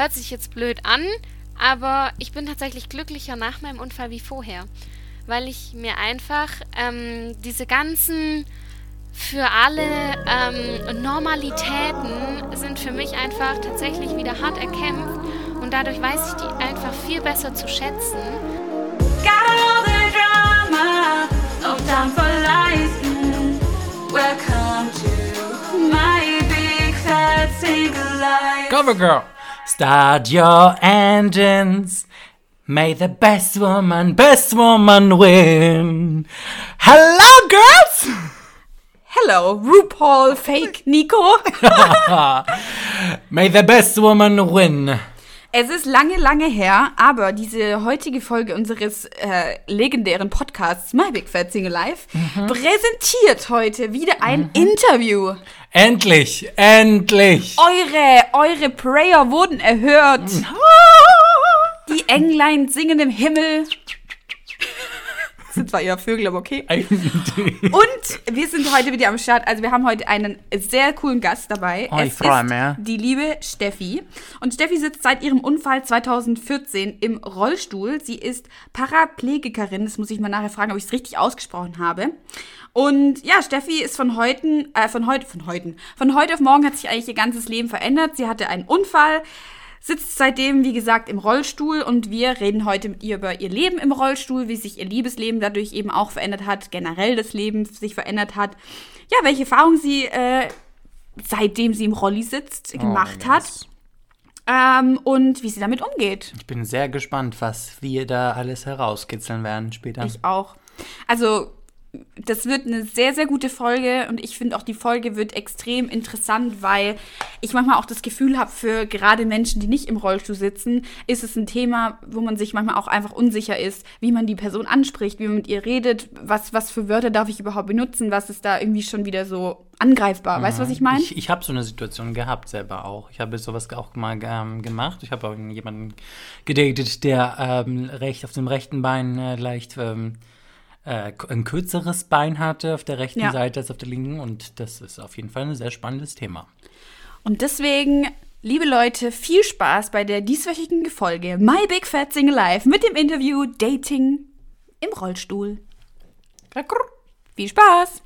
Hört sich jetzt blöd an, aber ich bin tatsächlich glücklicher nach meinem Unfall wie vorher, weil ich mir einfach ähm, diese ganzen für alle ähm, Normalitäten sind für mich einfach tatsächlich wieder hart erkämpft und dadurch weiß ich die einfach viel besser zu schätzen. Cover girl, start your engines. May the best woman, best woman win. Hello, girls! Hello, RuPaul Fake Nico. May the best woman win. Es ist lange, lange her, aber diese heutige Folge unseres äh, legendären Podcasts My Big Fat Single Life mhm. präsentiert heute wieder ein mhm. Interview. Endlich, endlich. Eure, eure Prayer wurden erhört. Mhm. Die Englein singen im Himmel sind zwar eher Vögel, aber okay. Und wir sind heute wieder am Start. Also wir haben heute einen sehr coolen Gast dabei. Oh, ich freue mich. Die liebe Steffi. Und Steffi sitzt seit ihrem Unfall 2014 im Rollstuhl. Sie ist Paraplegikerin. Das muss ich mal nachher fragen, ob ich es richtig ausgesprochen habe. Und ja, Steffi ist von heute, äh, von heute, von heute, von heute auf morgen hat sich eigentlich ihr ganzes Leben verändert. Sie hatte einen Unfall sitzt seitdem, wie gesagt, im Rollstuhl und wir reden heute mit ihr über ihr Leben im Rollstuhl, wie sich ihr Liebesleben dadurch eben auch verändert hat, generell das Leben sich verändert hat. Ja, welche Erfahrungen sie äh, seitdem sie im Rolli sitzt gemacht oh, hat. Ähm, und wie sie damit umgeht. Ich bin sehr gespannt, was wir da alles herauskitzeln werden später. Ich auch. Also das wird eine sehr, sehr gute Folge und ich finde auch, die Folge wird extrem interessant, weil ich manchmal auch das Gefühl habe, für gerade Menschen, die nicht im Rollstuhl sitzen, ist es ein Thema, wo man sich manchmal auch einfach unsicher ist, wie man die Person anspricht, wie man mit ihr redet, was, was für Wörter darf ich überhaupt benutzen, was ist da irgendwie schon wieder so angreifbar. Mhm. Weißt du, was ich meine? Ich, ich habe so eine Situation gehabt selber auch. Ich habe sowas auch mal ähm, gemacht. Ich habe auch jemanden gedatet, der ähm, recht auf dem rechten Bein äh, leicht ähm, äh, ein kürzeres Bein hatte auf der rechten ja. Seite als auf der linken. Und das ist auf jeden Fall ein sehr spannendes Thema. Und deswegen, liebe Leute, viel Spaß bei der dieswöchigen Folge My Big Fat Single Life mit dem Interview Dating im Rollstuhl. Viel Spaß!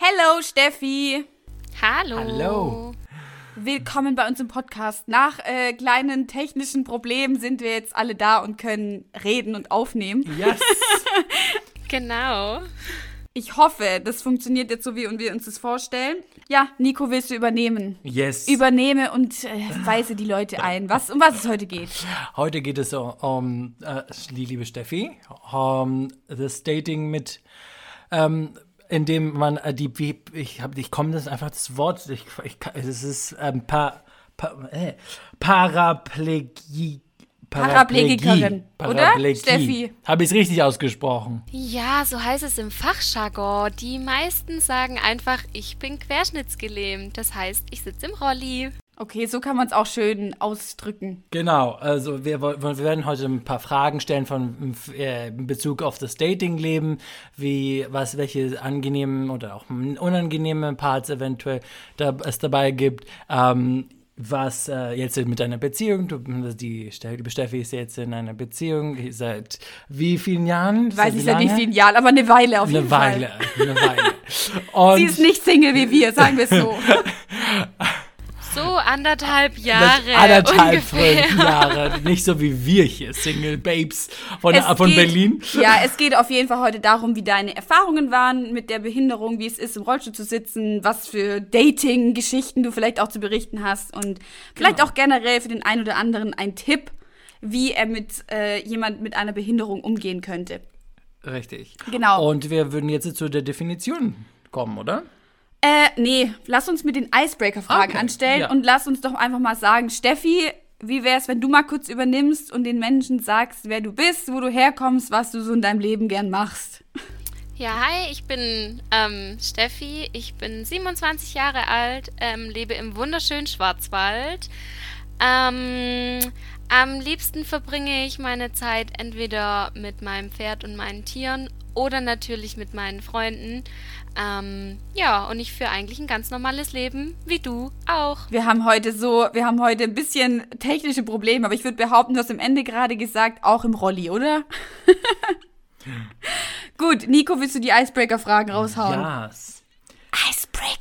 Hallo Steffi. Hallo. Hallo. Willkommen bei uns im Podcast. Nach äh, kleinen technischen Problemen sind wir jetzt alle da und können reden und aufnehmen. Yes. genau. Ich hoffe, das funktioniert jetzt so, wie wir uns das vorstellen. Ja, Nico, willst du übernehmen? Yes. Übernehme und äh, weise die Leute ein, was, um was es heute geht. Heute geht es um, äh, die liebe Steffi, um das Dating mit ähm, indem man äh, die, wie, ich habe, ich komme das einfach das Wort, ich, ich es ist ähm, pa, pa, äh, Paraplegie. Paraplegikerin, oder? Steffi. Habe ich es richtig ausgesprochen? Ja, so heißt es im Fachjargon. Die meisten sagen einfach, ich bin querschnittsgelähmt. Das heißt, ich sitze im Rolli. Okay, so kann man es auch schön ausdrücken. Genau, also wir, wir, werden heute ein paar Fragen stellen von äh, in Bezug auf das Datingleben, wie was welche angenehmen oder auch unangenehme Parts eventuell da, es dabei gibt. Ähm, was äh, jetzt mit deiner Beziehung, du, die, die Steffi ist jetzt in einer Beziehung seit wie vielen Jahren? Ich weiß nicht seit wie vielen Jahren, aber eine Weile auf eine jeden Weile, Fall. Eine Weile, Und Sie ist nicht Single wie wir, sagen wir es so. So anderthalb Jahre. Anderthalb Jahre. Nicht so wie wir hier, Single Babes von, von geht, Berlin. Ja, es geht auf jeden Fall heute darum, wie deine Erfahrungen waren mit der Behinderung, wie es ist, im Rollstuhl zu sitzen, was für Dating-Geschichten du vielleicht auch zu berichten hast und vielleicht genau. auch generell für den einen oder anderen ein Tipp, wie er mit äh, jemand mit einer Behinderung umgehen könnte. Richtig. Genau. Und wir würden jetzt zu der Definition kommen, oder? Äh, nee, lass uns mit den Icebreaker-Fragen okay, anstellen ja. und lass uns doch einfach mal sagen, Steffi, wie wär's, wenn du mal kurz übernimmst und den Menschen sagst, wer du bist, wo du herkommst, was du so in deinem Leben gern machst? Ja, hi, ich bin ähm, Steffi, ich bin 27 Jahre alt, ähm, lebe im wunderschönen Schwarzwald. Ähm, am liebsten verbringe ich meine Zeit entweder mit meinem Pferd und meinen Tieren oder natürlich mit meinen Freunden. Ähm, ja, und ich führe eigentlich ein ganz normales Leben, wie du auch. Wir haben heute so, wir haben heute ein bisschen technische Probleme, aber ich würde behaupten, du hast am Ende gerade gesagt, auch im Rolli, oder? Gut, Nico, willst du die Icebreaker-Fragen raushauen? Yes. Icebreaker.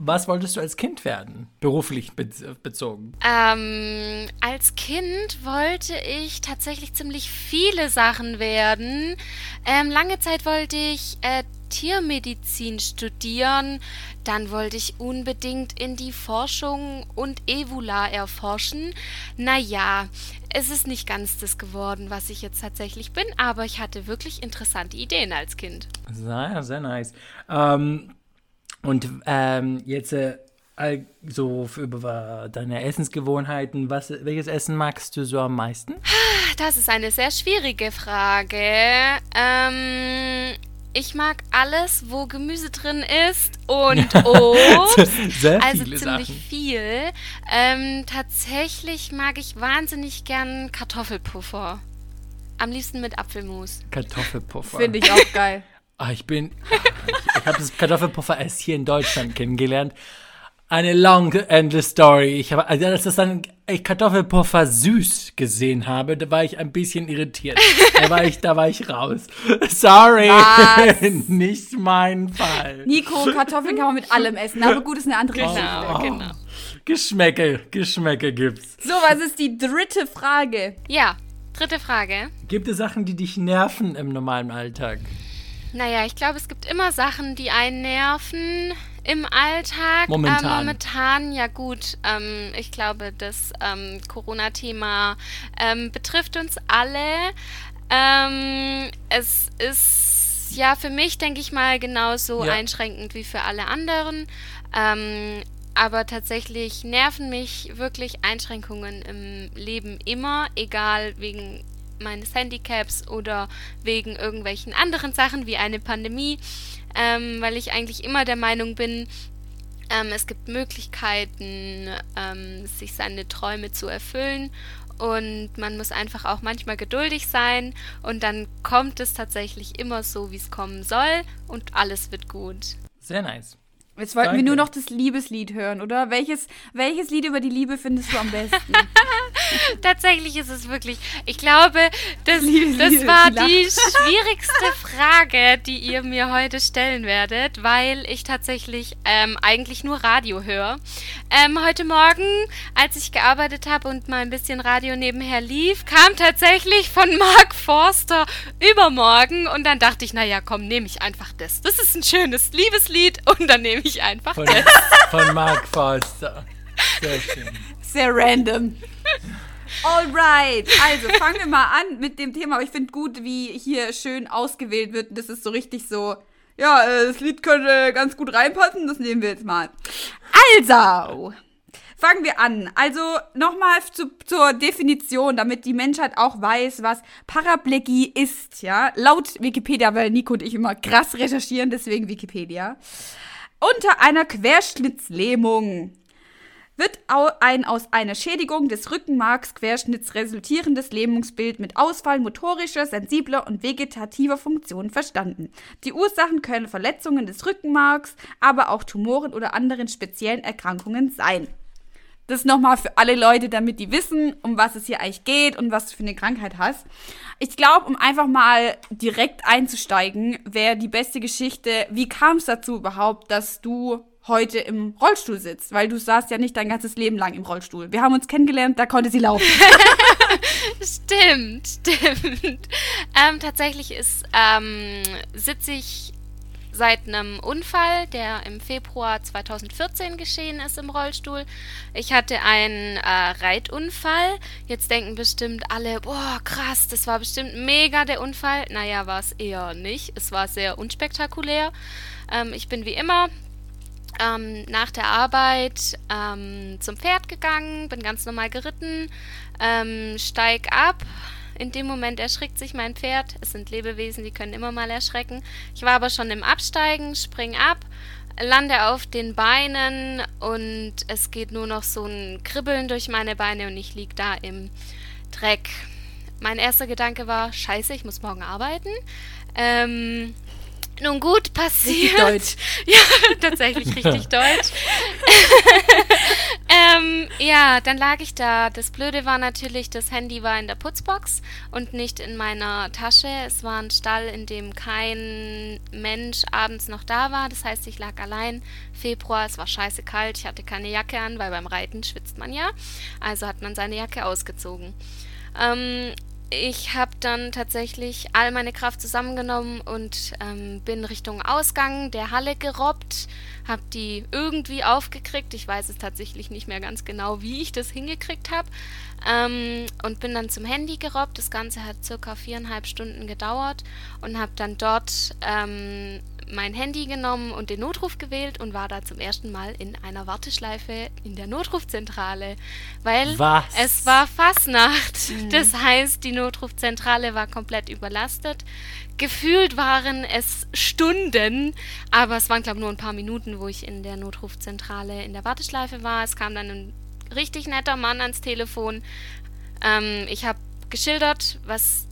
Was wolltest du als Kind werden, beruflich bezogen? Ähm, als Kind wollte ich tatsächlich ziemlich viele Sachen werden. Ähm, lange Zeit wollte ich äh, Tiermedizin studieren. Dann wollte ich unbedingt in die Forschung und Evula erforschen. Naja, es ist nicht ganz das geworden, was ich jetzt tatsächlich bin, aber ich hatte wirklich interessante Ideen als Kind. Sehr, sehr nice. Ähm, und ähm, jetzt äh, so über deine Essensgewohnheiten, was, welches Essen magst du so am meisten? Das ist eine sehr schwierige Frage. Ähm, ich mag alles, wo Gemüse drin ist und Obst. Sehr also ziemlich Sachen. viel. Ähm, tatsächlich mag ich wahnsinnig gern Kartoffelpuffer. Am liebsten mit Apfelmus. Kartoffelpuffer. Finde ich auch geil. Ah, ich bin. Ich, ich habe das Kartoffelpuffer erst hier in Deutschland kennengelernt. Eine long, endless story. Ich habe, also als das dann ich Kartoffelpuffer süß gesehen habe, da war ich ein bisschen irritiert. Da war ich, da war ich raus. Sorry, Was? nicht mein Fall. Nico, Kartoffeln kann man mit allem essen, aber gut, ist eine andere Genau, Geschichte. Oh. genau. Geschmäcke, Geschmäcke gibt's. So, was ist die dritte Frage? Ja, dritte Frage. Gibt es Sachen, die dich nerven im normalen Alltag? Naja, ich glaube, es gibt immer Sachen, die einen nerven im Alltag. Momentan. Ähm, momentan, ja gut. Ähm, ich glaube, das ähm, Corona-Thema ähm, betrifft uns alle. Ähm, es ist ja für mich, denke ich mal, genauso Ja. einschränkend wie für alle anderen. Ähm, aber tatsächlich nerven mich wirklich Einschränkungen im Leben immer, egal wegen meines Handicaps oder wegen irgendwelchen anderen Sachen wie eine Pandemie, ähm, weil ich eigentlich immer der Meinung bin, ähm, es gibt Möglichkeiten, ähm, sich seine Träume zu erfüllen und man muss einfach auch manchmal geduldig sein und dann kommt es tatsächlich immer so, wie es kommen soll und alles wird gut. Sehr nice. Jetzt wollten Danke. wir nur noch das Liebeslied hören, oder? Welches, welches Lied über die Liebe findest du am besten? Tatsächlich ist es wirklich, ich glaube, das, Liebe, das war lacht. die schwierigste Frage, die ihr mir heute stellen werdet, weil ich tatsächlich ähm, eigentlich nur Radio höre. Ähm, heute Morgen, als ich gearbeitet habe und mal ein bisschen Radio nebenher lief, kam tatsächlich von Mark Forster übermorgen und dann dachte ich, naja, komm, nehme ich einfach das. Das ist ein schönes Liebeslied und dann nehme ich einfach Von, das. von Mark Forster. Sehr schön. Sehr random. Alright, also fangen wir mal an mit dem Thema. Aber ich finde gut, wie hier schön ausgewählt wird. Das ist so richtig so, ja, äh, das Lied könnte ganz gut reinpassen. Das nehmen wir jetzt mal. Also, fangen wir an. Also nochmal zu, zur Definition, damit die Menschheit auch weiß, was Paraplegie ist. Ja, laut Wikipedia, weil Nico und ich immer krass recherchieren, deswegen Wikipedia. Unter einer Querschnittslähmung wird ein aus einer Schädigung des Rückenmarksquerschnitts resultierendes Lähmungsbild mit Ausfall motorischer, sensibler und vegetativer Funktionen verstanden. Die Ursachen können Verletzungen des Rückenmarks, aber auch Tumoren oder anderen speziellen Erkrankungen sein. Das nochmal für alle Leute, damit die wissen, um was es hier eigentlich geht und was du für eine Krankheit hast. Ich glaube, um einfach mal direkt einzusteigen, wäre die beste Geschichte, wie kam es dazu überhaupt, dass du heute im Rollstuhl sitzt? Weil du saßt ja nicht dein ganzes Leben lang im Rollstuhl. Wir haben uns kennengelernt, da konnte sie laufen. Stimmt, stimmt. Ähm, tatsächlich ist, ähm, sitze ich seit einem Unfall, der im Februar 2014 geschehen ist im Rollstuhl. Ich hatte einen äh, Reitunfall. Jetzt denken bestimmt alle, boah, krass, das war bestimmt mega der Unfall. Naja, war es eher nicht. Es war sehr unspektakulär. Ähm, ich bin wie immer ähm, nach der Arbeit ähm, zum Pferd gegangen, bin ganz normal geritten, ähm, steig ab. In dem Moment erschrickt sich mein Pferd. Es sind Lebewesen, die können immer mal erschrecken. Ich war aber schon im Absteigen, spring ab, lande auf den Beinen und es geht nur noch so ein Kribbeln durch meine Beine und ich lieg da im Dreck. Mein erster Gedanke war, scheiße, ich muss morgen arbeiten. Ähm, nun gut, passiert. Richtig deutsch. Ja, tatsächlich richtig deutsch. ähm, ja, dann lag ich da. Das Blöde war natürlich, das Handy war in der Putzbox und nicht in meiner Tasche. Es war ein Stall, in dem kein Mensch abends noch da war. Das heißt, ich lag allein. Februar, es war scheiße kalt. Ich hatte keine Jacke an, weil beim Reiten schwitzt man ja. Also hat man seine Jacke ausgezogen. Ähm, ich habe dann tatsächlich all meine Kraft zusammengenommen und ähm, bin Richtung Ausgang der Halle gerobbt, habe die irgendwie aufgekriegt. Ich weiß es tatsächlich nicht mehr ganz genau, wie ich das hingekriegt habe. Ähm, und bin dann zum Handy gerobbt. Das Ganze hat circa viereinhalb Stunden gedauert und habe dann dort ähm, mein Handy genommen und den Notruf gewählt und war da zum ersten Mal in einer Warteschleife in der Notrufzentrale, weil Was? es war Fasnacht. Mhm. Das heißt, die Notrufzentrale war komplett überlastet. Gefühlt waren es Stunden, aber es waren, glaube ich, nur ein paar Minuten, wo ich in der Notrufzentrale in der Warteschleife war. Es kam dann ein richtig netter Mann ans Telefon. Ähm, ich habe geschildert, was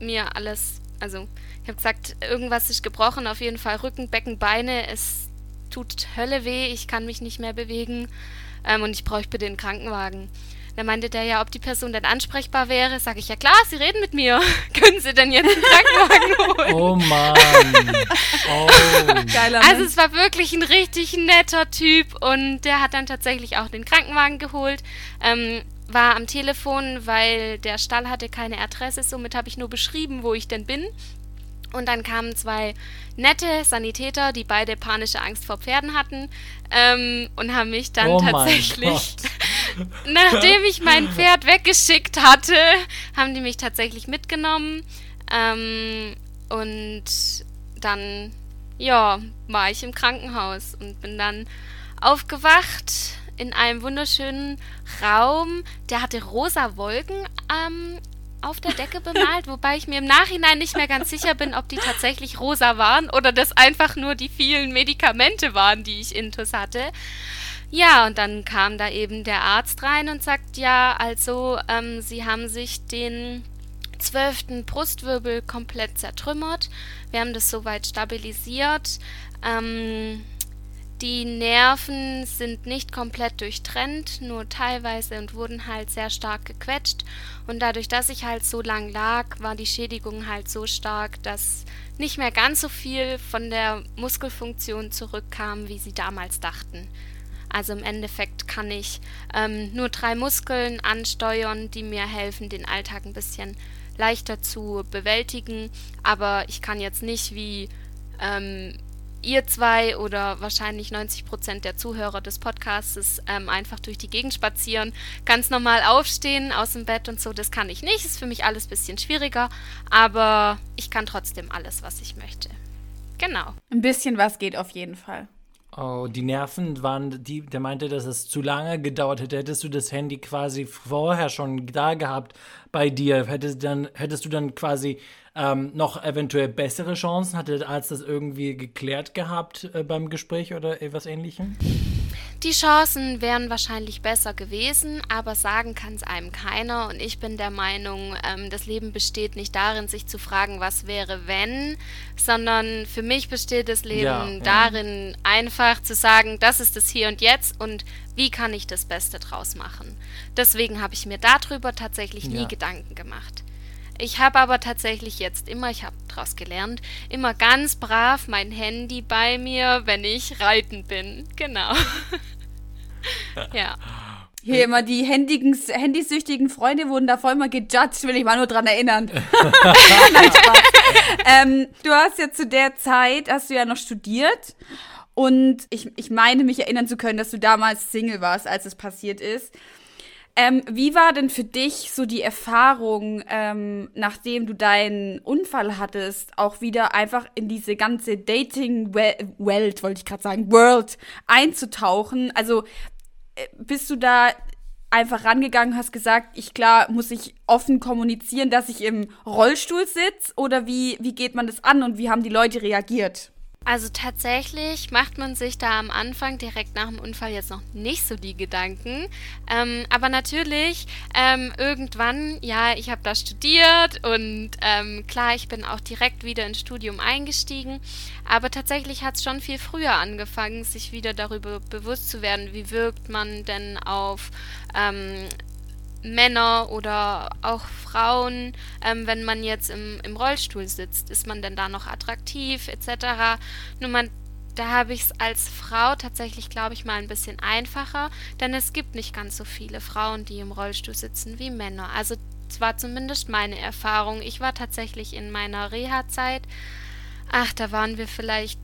mir alles, also ich habe gesagt, irgendwas ist gebrochen, auf jeden Fall Rücken, Becken, Beine. Es tut Hölle weh, ich kann mich nicht mehr bewegen ähm, und ich bräuchte bitte einen Krankenwagen. Da meinte der ja, ob die Person denn ansprechbar wäre. Sag ich, ja klar, Sie reden mit mir. Können Sie denn jetzt einen Krankenwagen holen? Oh Mann. Oh. Geiler Mann. Also es war wirklich ein richtig netter Typ und der hat dann tatsächlich auch den Krankenwagen geholt. Ähm, war am Telefon, weil der Stall hatte keine Adresse. Somit habe ich nur beschrieben, wo ich denn bin. Und dann kamen zwei nette Sanitäter, die beide panische Angst vor Pferden hatten ähm, und haben mich dann oh tatsächlich, nachdem ich mein Pferd weggeschickt hatte, haben die mich tatsächlich mitgenommen. Ähm, und dann, ja, war ich im Krankenhaus und bin dann aufgewacht in einem wunderschönen Raum. Der hatte rosa Wolken ähm, auf der Decke bemalt, wobei ich mir im Nachhinein nicht mehr ganz sicher bin, ob die tatsächlich rosa waren oder das einfach nur die vielen Medikamente waren, die ich intus hatte. Ja, und dann kam da eben der Arzt rein und sagt, ja, also ähm, sie haben sich den zwölften Brustwirbel komplett zertrümmert. Wir haben das soweit stabilisiert. Ähm, die Nerven sind nicht komplett durchtrennt, nur teilweise und wurden halt sehr stark gequetscht. Und dadurch, dass ich halt so lang lag, war die Schädigung halt so stark, dass nicht mehr ganz so viel von der Muskelfunktion zurückkam, wie sie damals dachten. Also im Endeffekt kann ich ähm, nur drei Muskeln ansteuern, die mir helfen, den Alltag ein bisschen leichter zu bewältigen. Aber ich kann jetzt nicht wie ähm, ihr zwei oder wahrscheinlich 90 Prozent der Zuhörer des Podcasts ähm, einfach durch die Gegend spazieren, ganz normal aufstehen aus dem Bett und so, das kann ich nicht. Ist für mich alles ein bisschen schwieriger, aber ich kann trotzdem alles, was ich möchte. Genau. Ein bisschen was geht auf jeden Fall. Oh, die Nerven waren, die, der meinte, dass es zu lange gedauert hätte. Hättest du das Handy quasi vorher schon da gehabt bei dir, hättest, dann, hättest du dann quasi ähm, noch eventuell bessere Chancen? Hat der Arzt das irgendwie geklärt gehabt äh, beim Gespräch oder etwas ähnlichem? Die Chancen wären wahrscheinlich besser gewesen, aber sagen kann es einem keiner. Und ich bin der Meinung, ähm, das Leben besteht nicht darin, sich zu fragen, was wäre, wenn, sondern für mich besteht das Leben ja, ja. darin, einfach zu sagen, das ist es hier und jetzt und wie kann ich das Beste draus machen. Deswegen habe ich mir darüber tatsächlich nie ja. Gedanken gemacht. Ich habe aber tatsächlich jetzt immer, ich habe daraus gelernt, immer ganz brav mein Handy bei mir, wenn ich reiten bin. Genau. ja. Hier immer die handigen, handysüchtigen Freunde wurden davor immer gejudged, will ich mal nur dran erinnern. Nein, Spaß. ähm, du hast ja zu der Zeit, hast du ja noch studiert. Und ich, ich meine, mich erinnern zu können, dass du damals Single warst, als es passiert ist. Ähm, wie war denn für dich so die Erfahrung, ähm, nachdem du deinen Unfall hattest, auch wieder einfach in diese ganze Dating-Welt, wollte ich gerade sagen, World einzutauchen? Also äh, bist du da einfach rangegangen, hast gesagt, ich klar, muss ich offen kommunizieren, dass ich im Rollstuhl sitze? Oder wie, wie geht man das an und wie haben die Leute reagiert? Also tatsächlich macht man sich da am Anfang direkt nach dem Unfall jetzt noch nicht so die Gedanken. Ähm, aber natürlich, ähm, irgendwann, ja, ich habe da studiert und ähm, klar, ich bin auch direkt wieder ins Studium eingestiegen. Aber tatsächlich hat es schon viel früher angefangen, sich wieder darüber bewusst zu werden, wie wirkt man denn auf ähm, Männer oder auch Frauen, ähm, wenn man jetzt im, im Rollstuhl sitzt, ist man denn da noch attraktiv etc. Nur man, da habe ich es als Frau tatsächlich, glaube ich, mal ein bisschen einfacher, denn es gibt nicht ganz so viele Frauen, die im Rollstuhl sitzen wie Männer. Also war zumindest meine Erfahrung. Ich war tatsächlich in meiner Reha-Zeit, ach, da waren wir vielleicht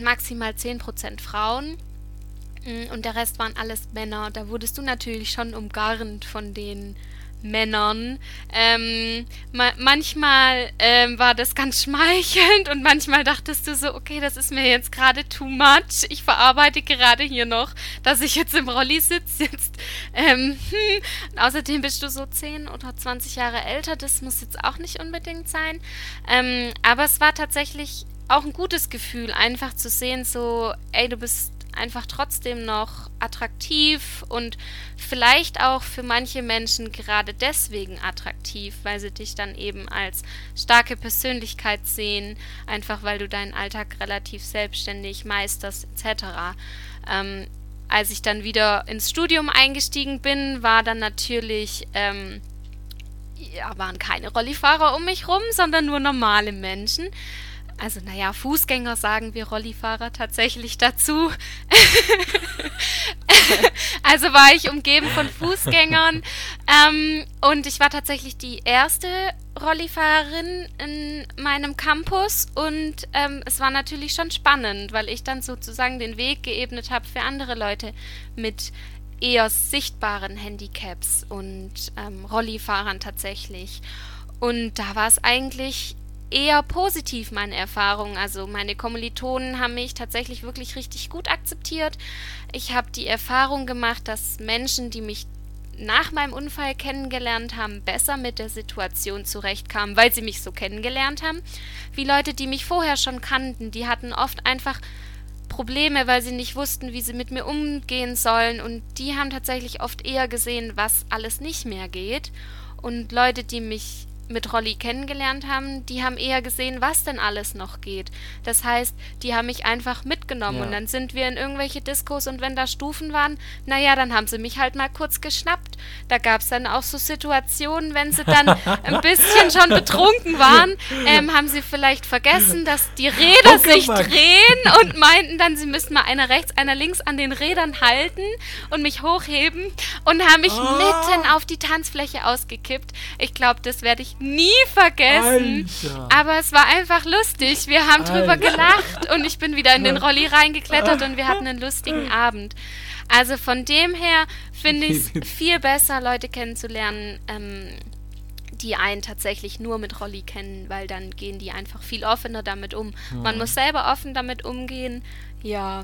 maximal 10% Frauen und der Rest waren alles Männer. Da wurdest du natürlich schon umgarnt von den Männern. Ähm, ma manchmal ähm, war das ganz schmeichelnd und manchmal dachtest du so, okay, das ist mir jetzt gerade too much. Ich verarbeite gerade hier noch, dass ich jetzt im Rolli sitze. Jetzt, ähm, hm. Außerdem bist du so 10 oder 20 Jahre älter. Das muss jetzt auch nicht unbedingt sein. Ähm, aber es war tatsächlich auch ein gutes Gefühl, einfach zu sehen, so, ey, du bist einfach trotzdem noch attraktiv und vielleicht auch für manche Menschen gerade deswegen attraktiv, weil sie dich dann eben als starke Persönlichkeit sehen, einfach weil du deinen Alltag relativ selbstständig meisterst etc. Ähm, als ich dann wieder ins Studium eingestiegen bin, war dann natürlich ähm, ja, waren keine Rollifahrer um mich rum, sondern nur normale Menschen also naja, Fußgänger sagen wir Rollifahrer tatsächlich dazu. also war ich umgeben von Fußgängern ähm, und ich war tatsächlich die erste Rollifahrerin in meinem Campus und ähm, es war natürlich schon spannend, weil ich dann sozusagen den Weg geebnet habe für andere Leute mit eher sichtbaren Handicaps und ähm, Rollifahrern tatsächlich. Und da war es eigentlich eher positiv meine Erfahrungen. Also meine Kommilitonen haben mich tatsächlich wirklich richtig gut akzeptiert. Ich habe die Erfahrung gemacht, dass Menschen, die mich nach meinem Unfall kennengelernt haben, besser mit der Situation zurechtkamen, weil sie mich so kennengelernt haben. Wie Leute, die mich vorher schon kannten, die hatten oft einfach Probleme, weil sie nicht wussten, wie sie mit mir umgehen sollen. Und die haben tatsächlich oft eher gesehen, was alles nicht mehr geht. Und Leute, die mich mit Rolli kennengelernt haben, die haben eher gesehen, was denn alles noch geht. Das heißt, die haben mich einfach mitgenommen ja. und dann sind wir in irgendwelche Diskos und wenn da Stufen waren, naja, dann haben sie mich halt mal kurz geschnappt. Da gab es dann auch so Situationen, wenn sie dann ein bisschen schon betrunken waren, ähm, haben sie vielleicht vergessen, dass die Räder okay, sich Mann. drehen und meinten dann, sie müssten mal einer rechts, einer links an den Rädern halten und mich hochheben und haben mich oh. mitten auf die Tanzfläche ausgekippt. Ich glaube, das werde ich nie vergessen. Alter. Aber es war einfach lustig. Wir haben Alter. drüber gelacht und ich bin wieder in den Rolli reingeklettert und wir hatten einen lustigen Abend. Also von dem her finde ich es viel besser, Leute kennenzulernen, ähm, die einen tatsächlich nur mit Rolli kennen, weil dann gehen die einfach viel offener damit um. Man muss selber offen damit umgehen. Ja,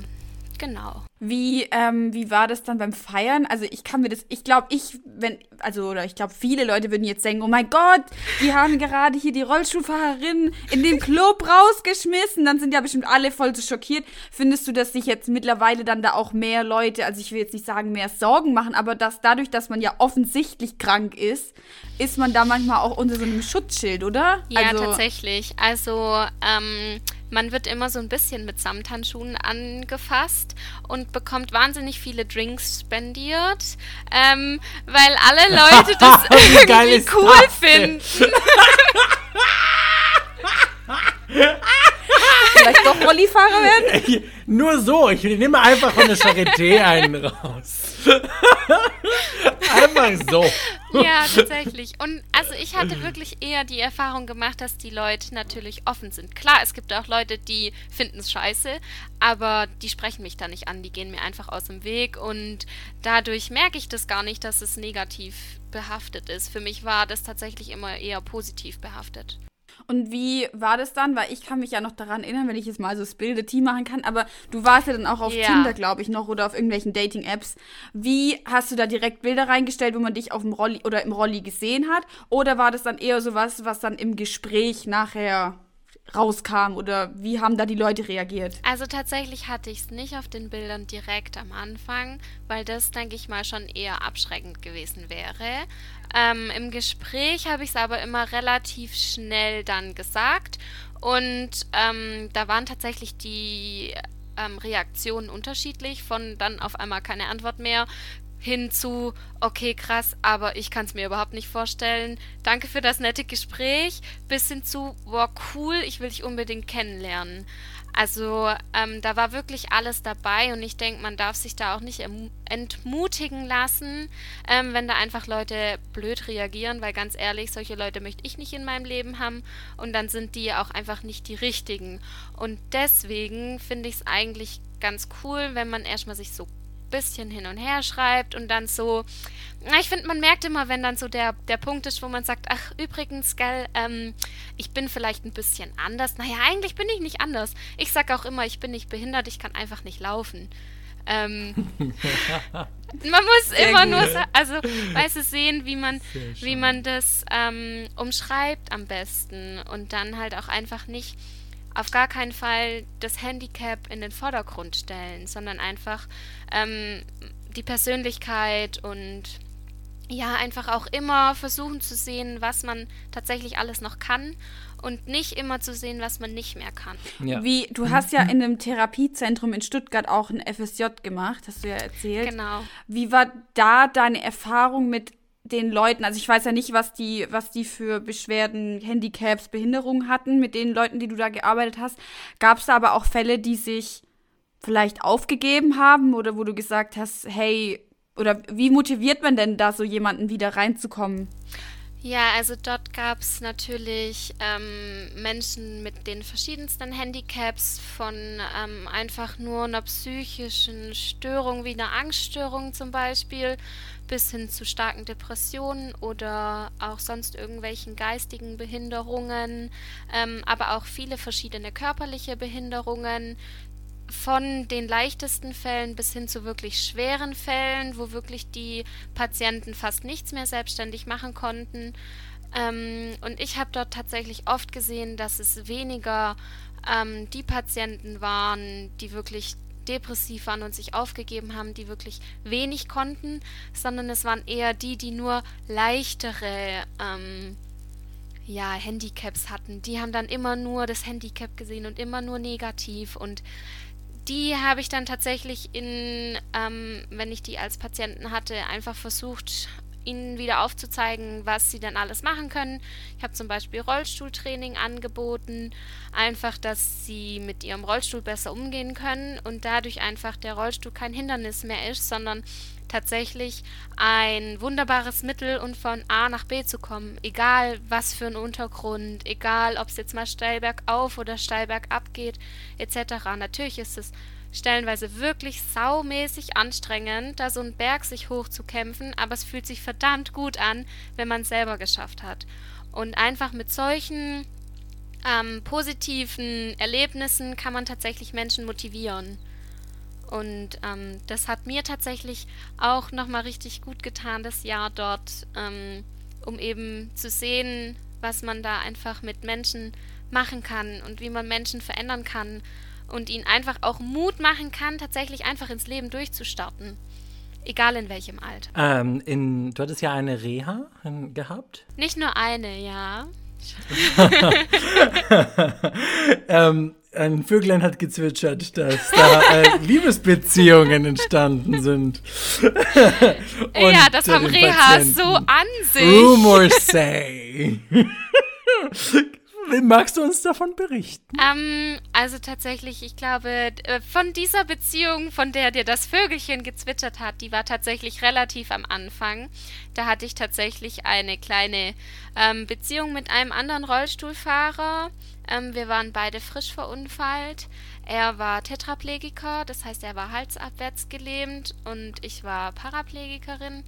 Genau. Wie, ähm, wie war das dann beim Feiern? Also ich kann mir das, ich glaube, ich, wenn, also, oder ich glaube, viele Leute würden jetzt denken, oh mein Gott, die haben gerade hier die Rollstuhlfahrerin in den Club rausgeschmissen. Dann sind ja bestimmt alle voll so schockiert. Findest du, dass sich jetzt mittlerweile dann da auch mehr Leute, also ich will jetzt nicht sagen, mehr Sorgen machen, aber dass dadurch, dass man ja offensichtlich krank ist, ist man da manchmal auch unter so einem Schutzschild, oder? Ja, also, tatsächlich. Also, ähm, man wird immer so ein bisschen mit Samthandschuhen angefasst und bekommt wahnsinnig viele Drinks spendiert, ähm, weil alle Leute das irgendwie cool das finden. Vielleicht doch Rollifahrer werden? Nur so, ich nehme einfach von der Charité einen raus. einfach so. Ja, tatsächlich. Und also ich hatte wirklich eher die Erfahrung gemacht, dass die Leute natürlich offen sind. Klar, es gibt auch Leute, die finden es scheiße, aber die sprechen mich da nicht an, die gehen mir einfach aus dem Weg und dadurch merke ich das gar nicht, dass es negativ behaftet ist. Für mich war das tatsächlich immer eher positiv behaftet. Und wie war das dann? Weil ich kann mich ja noch daran erinnern, wenn ich jetzt mal so das Bilde-Team machen kann, aber du warst ja dann auch auf ja. Tinder, glaube ich, noch oder auf irgendwelchen Dating-Apps. Wie hast du da direkt Bilder reingestellt, wo man dich auf dem Rolli oder im Rolli gesehen hat? Oder war das dann eher so was, was dann im Gespräch nachher rauskam oder wie haben da die Leute reagiert? Also tatsächlich hatte ich es nicht auf den Bildern direkt am Anfang, weil das, denke ich mal, schon eher abschreckend gewesen wäre. Ähm, Im Gespräch habe ich es aber immer relativ schnell dann gesagt und ähm, da waren tatsächlich die ähm, Reaktionen unterschiedlich, von dann auf einmal keine Antwort mehr hin zu, okay, krass, aber ich kann es mir überhaupt nicht vorstellen. Danke für das nette Gespräch, bis hin zu, wow, cool, ich will dich unbedingt kennenlernen. Also ähm, da war wirklich alles dabei und ich denke, man darf sich da auch nicht entmutigen lassen, ähm, wenn da einfach Leute blöd reagieren, weil ganz ehrlich, solche Leute möchte ich nicht in meinem Leben haben und dann sind die auch einfach nicht die richtigen. Und deswegen finde ich es eigentlich ganz cool, wenn man erstmal sich so bisschen hin und her schreibt und dann so, na, ich finde, man merkt immer, wenn dann so der, der Punkt ist, wo man sagt, ach, übrigens, gell, ähm, ich bin vielleicht ein bisschen anders. Naja, eigentlich bin ich nicht anders. Ich sage auch immer, ich bin nicht behindert, ich kann einfach nicht laufen. Ähm, man muss Sehr immer gut. nur, also, weißt du, sehen, wie man, wie man das ähm, umschreibt am besten und dann halt auch einfach nicht auf gar keinen Fall das Handicap in den Vordergrund stellen, sondern einfach ähm, die Persönlichkeit und ja, einfach auch immer versuchen zu sehen, was man tatsächlich alles noch kann und nicht immer zu sehen, was man nicht mehr kann. Ja. Wie, du hast ja in einem Therapiezentrum in Stuttgart auch ein FSJ gemacht, hast du ja erzählt. Genau. Wie war da deine Erfahrung mit den Leuten, also ich weiß ja nicht, was die, was die für Beschwerden, Handicaps, Behinderungen hatten mit den Leuten, die du da gearbeitet hast. Gab es da aber auch Fälle, die sich vielleicht aufgegeben haben oder wo du gesagt hast, hey, oder wie motiviert man denn da so jemanden wieder reinzukommen? Ja, also dort gab es natürlich ähm, Menschen mit den verschiedensten Handicaps, von ähm, einfach nur einer psychischen Störung wie einer Angststörung zum Beispiel, bis hin zu starken Depressionen oder auch sonst irgendwelchen geistigen Behinderungen, ähm, aber auch viele verschiedene körperliche Behinderungen, von den leichtesten Fällen bis hin zu wirklich schweren Fällen, wo wirklich die Patienten fast nichts mehr selbstständig machen konnten. Ähm, und ich habe dort tatsächlich oft gesehen, dass es weniger ähm, die Patienten waren, die wirklich depressiv waren und sich aufgegeben haben, die wirklich wenig konnten, sondern es waren eher die, die nur leichtere ähm, ja, Handicaps hatten. Die haben dann immer nur das Handicap gesehen und immer nur negativ und die habe ich dann tatsächlich in, ähm, wenn ich die als Patienten hatte, einfach versucht, ihnen wieder aufzuzeigen, was sie dann alles machen können. Ich habe zum Beispiel Rollstuhltraining angeboten, einfach, dass sie mit ihrem Rollstuhl besser umgehen können und dadurch einfach der Rollstuhl kein Hindernis mehr ist, sondern tatsächlich ein wunderbares Mittel, um von A nach B zu kommen. Egal was für ein Untergrund, egal ob es jetzt mal steil bergauf oder steil bergab geht, etc. Natürlich ist es stellenweise wirklich saumäßig anstrengend, da so einen Berg sich hochzukämpfen, aber es fühlt sich verdammt gut an, wenn man es selber geschafft hat. Und einfach mit solchen ähm, positiven Erlebnissen kann man tatsächlich Menschen motivieren. Und ähm, das hat mir tatsächlich auch nochmal richtig gut getan, das Jahr dort, ähm, um eben zu sehen, was man da einfach mit Menschen machen kann und wie man Menschen verändern kann und ihnen einfach auch Mut machen kann, tatsächlich einfach ins Leben durchzustarten. Egal in welchem Alter. Ähm, in, du hattest ja eine Reha gehabt? Nicht nur eine, ja. ähm, ein Vöglein hat gezwitschert, dass da äh, Liebesbeziehungen entstanden sind. ja, das haben Rehas so an sich. Rumors say. Magst du uns davon berichten? Ähm, also tatsächlich, ich glaube, äh, von dieser Beziehung, von der dir das Vögelchen gezwitschert hat, die war tatsächlich relativ am Anfang. Da hatte ich tatsächlich eine kleine ähm, Beziehung mit einem anderen Rollstuhlfahrer. Ähm, wir waren beide frisch verunfallt. Er war Tetraplegiker, das heißt, er war halsabwärts gelähmt und ich war Paraplegikerin.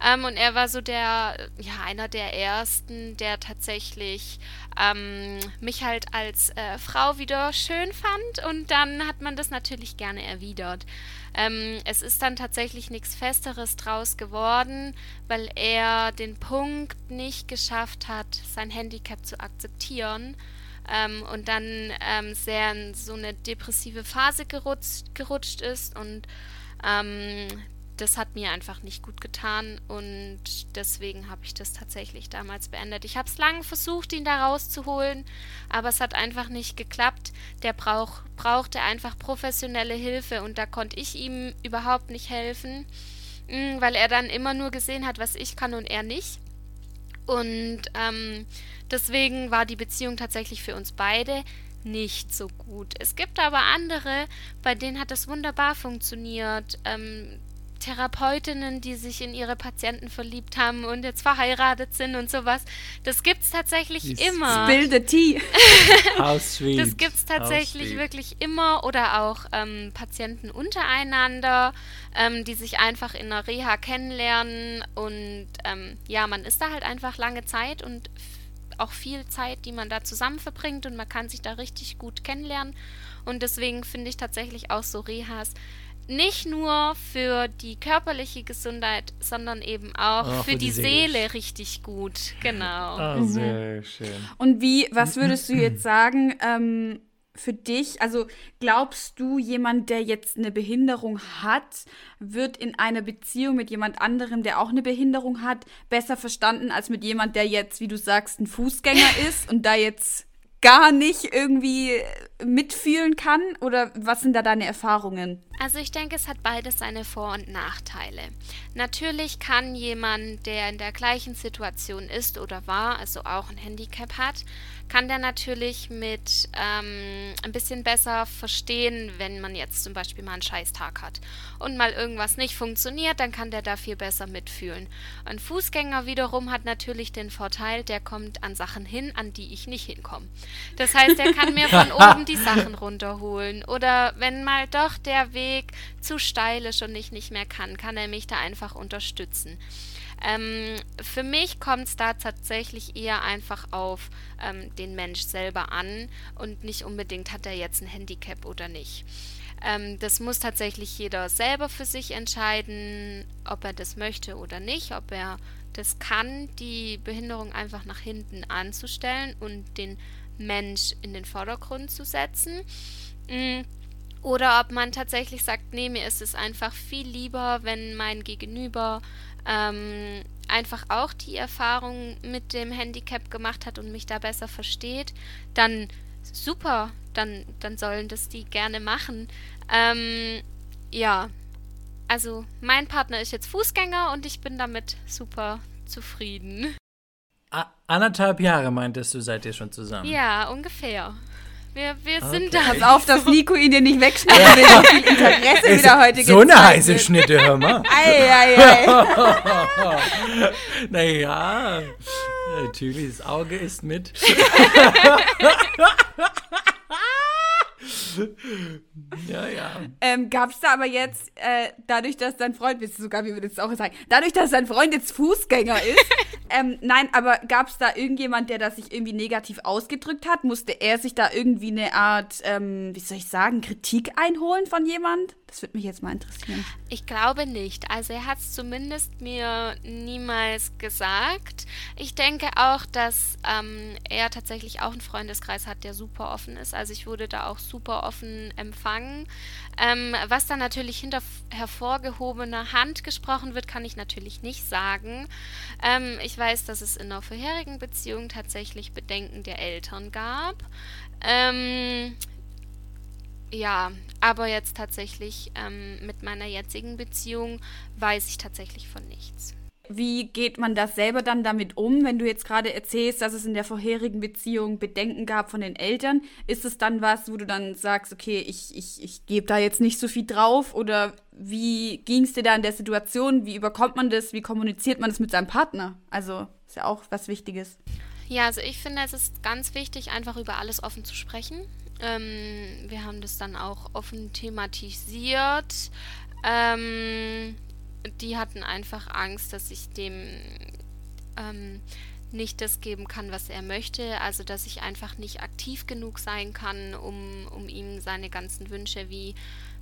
Ähm, und er war so der, ja, einer der ersten, der tatsächlich ähm, mich halt als äh, Frau wieder schön fand. Und dann hat man das natürlich gerne erwidert. Ähm, es ist dann tatsächlich nichts Festeres draus geworden, weil er den Punkt nicht geschafft hat, sein Handicap zu akzeptieren. Ähm, und dann ähm, sehr in so eine depressive Phase gerutscht, gerutscht ist und ähm, das hat mir einfach nicht gut getan und deswegen habe ich das tatsächlich damals beendet. Ich habe es lange versucht, ihn da rauszuholen, aber es hat einfach nicht geklappt. Der brauch, brauchte einfach professionelle Hilfe und da konnte ich ihm überhaupt nicht helfen, mm, weil er dann immer nur gesehen hat, was ich kann und er nicht. Und ähm, deswegen war die Beziehung tatsächlich für uns beide nicht so gut. Es gibt aber andere, bei denen hat das wunderbar funktioniert. Ähm, Therapeutinnen, die sich in ihre Patienten verliebt haben und jetzt verheiratet sind und sowas. Das gibt es tatsächlich Dies immer. Spill the tea. How sweet. Das gibt es tatsächlich wirklich immer oder auch ähm, Patienten untereinander, ähm, die sich einfach in der Reha kennenlernen und ähm, ja, man ist da halt einfach lange Zeit und auch viel Zeit, die man da zusammen verbringt und man kann sich da richtig gut kennenlernen. Und deswegen finde ich tatsächlich auch so Rehas nicht nur für die körperliche Gesundheit, sondern eben auch oh, für, für, die, die Seele. Seele. richtig gut. Genau. Ah, mhm. sehr schön. Und wie, was würdest du jetzt sagen, ähm, für dich, also glaubst du, jemand, der jetzt eine Behinderung hat, wird in einer Beziehung mit jemand anderem, der auch eine Behinderung hat, besser verstanden als mit jemand, der jetzt, wie du sagst, ein Fußgänger ist und da jetzt gar nicht irgendwie mitfühlen kann? Oder was sind da deine Erfahrungen? Also ich denke, es hat beides seine Vor- und Nachteile. Natürlich kann jemand, der in der gleichen Situation ist oder war, also auch ein Handicap hat, kann der natürlich mit ähm, ein bisschen besser verstehen, wenn man jetzt zum Beispiel mal einen Scheißtag hat und mal irgendwas nicht funktioniert, dann kann der da viel besser mitfühlen. Ein Fußgänger wiederum hat natürlich den Vorteil, der kommt an Sachen hin, an die ich nicht hinkomme. Das heißt, er kann mir von oben die Sachen runterholen. Oder wenn mal doch der Weg zu steil ist und ich nicht mehr kann, kann er mich da einfach unterstützen. Ähm, für mich kommt es da tatsächlich eher einfach auf ähm, den Mensch selber an und nicht unbedingt hat er jetzt ein Handicap oder nicht. Ähm, das muss tatsächlich jeder selber für sich entscheiden, ob er das möchte oder nicht, ob er das kann, die Behinderung einfach nach hinten anzustellen und den Mensch in den Vordergrund zu setzen. Mm, oder ob man tatsächlich sagt, nee, mir ist es einfach viel lieber, wenn mein Gegenüber ähm, einfach auch die Erfahrung mit dem Handicap gemacht hat und mich da besser versteht, dann super, dann, dann sollen das die gerne machen. Ähm, ja, also mein Partner ist jetzt Fußgänger und ich bin damit super zufrieden. A anderthalb Jahre meintest du, seid ihr schon zusammen? Ja, ungefähr. Wir, wir okay. sind da. Pass auf, dass Nico ihn dir nicht wegschneidet, ja. viel Interesse Ist wieder heute So eine heiße Schnitte, hör mal. ei, ei, ei. naja, natürlich, das Auge ist mit. ja, ja. Ähm, Gab es da aber jetzt, äh, dadurch, dass dein Freund, willst du sogar, wie wir das auch sagen, dadurch, dass dein Freund jetzt Fußgänger ist, ähm, nein, aber gab es da irgendjemand, der das sich irgendwie negativ ausgedrückt hat? Musste er sich da irgendwie eine Art, ähm, wie soll ich sagen, Kritik einholen von jemand? Das würde mich jetzt mal interessieren. Ich glaube nicht. Also er hat es zumindest mir niemals gesagt. Ich denke auch, dass ähm, er tatsächlich auch einen Freundeskreis hat, der super offen ist. Also ich wurde da auch super offen empfangen. Ähm, was dann natürlich hinter hervorgehobener Hand gesprochen wird, kann ich natürlich nicht sagen. Ähm, ich weiß, dass es in einer vorherigen Beziehung tatsächlich Bedenken der Eltern gab. Ähm, ja, aber jetzt tatsächlich ähm, mit meiner jetzigen Beziehung weiß ich tatsächlich von nichts. Wie geht man das selber dann damit um, wenn du jetzt gerade erzählst, dass es in der vorherigen Beziehung Bedenken gab von den Eltern? Ist es dann was, wo du dann sagst, okay, ich, ich, ich gebe da jetzt nicht so viel drauf? Oder wie ging es dir da in der Situation? Wie überkommt man das? Wie kommuniziert man das mit seinem Partner? Also ist ja auch was Wichtiges. Ja, also ich finde, es ist ganz wichtig, einfach über alles offen zu sprechen. Ähm, wir haben das dann auch offen thematisiert. Ähm, die hatten einfach Angst, dass ich dem ähm, nicht das geben kann, was er möchte. Also dass ich einfach nicht aktiv genug sein kann, um, um ihm seine ganzen Wünsche wie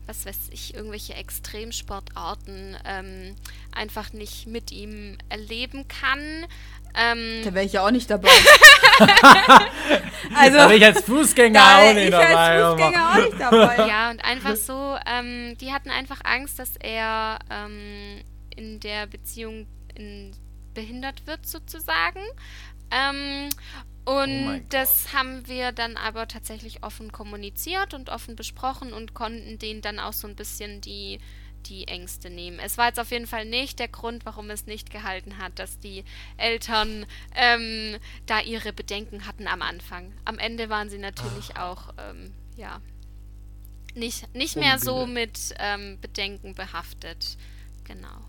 was weiß ich, irgendwelche Extremsportarten ähm, einfach nicht mit ihm erleben kann. Ähm, da wäre ich ja auch nicht dabei. also, da ich als Fußgänger auch nicht dabei. Als Fußgänger auch nicht dabei. Ja, und einfach so, ähm, die hatten einfach Angst, dass er ähm, in der Beziehung in, behindert wird sozusagen. Ähm, und oh das haben wir dann aber tatsächlich offen kommuniziert und offen besprochen und konnten denen dann auch so ein bisschen die, die Ängste nehmen. Es war jetzt auf jeden Fall nicht der Grund, warum es nicht gehalten hat, dass die Eltern ähm, da ihre Bedenken hatten am Anfang. Am Ende waren sie natürlich Ach. auch, ähm, ja, nicht, nicht mehr so mit ähm, Bedenken behaftet. Genau.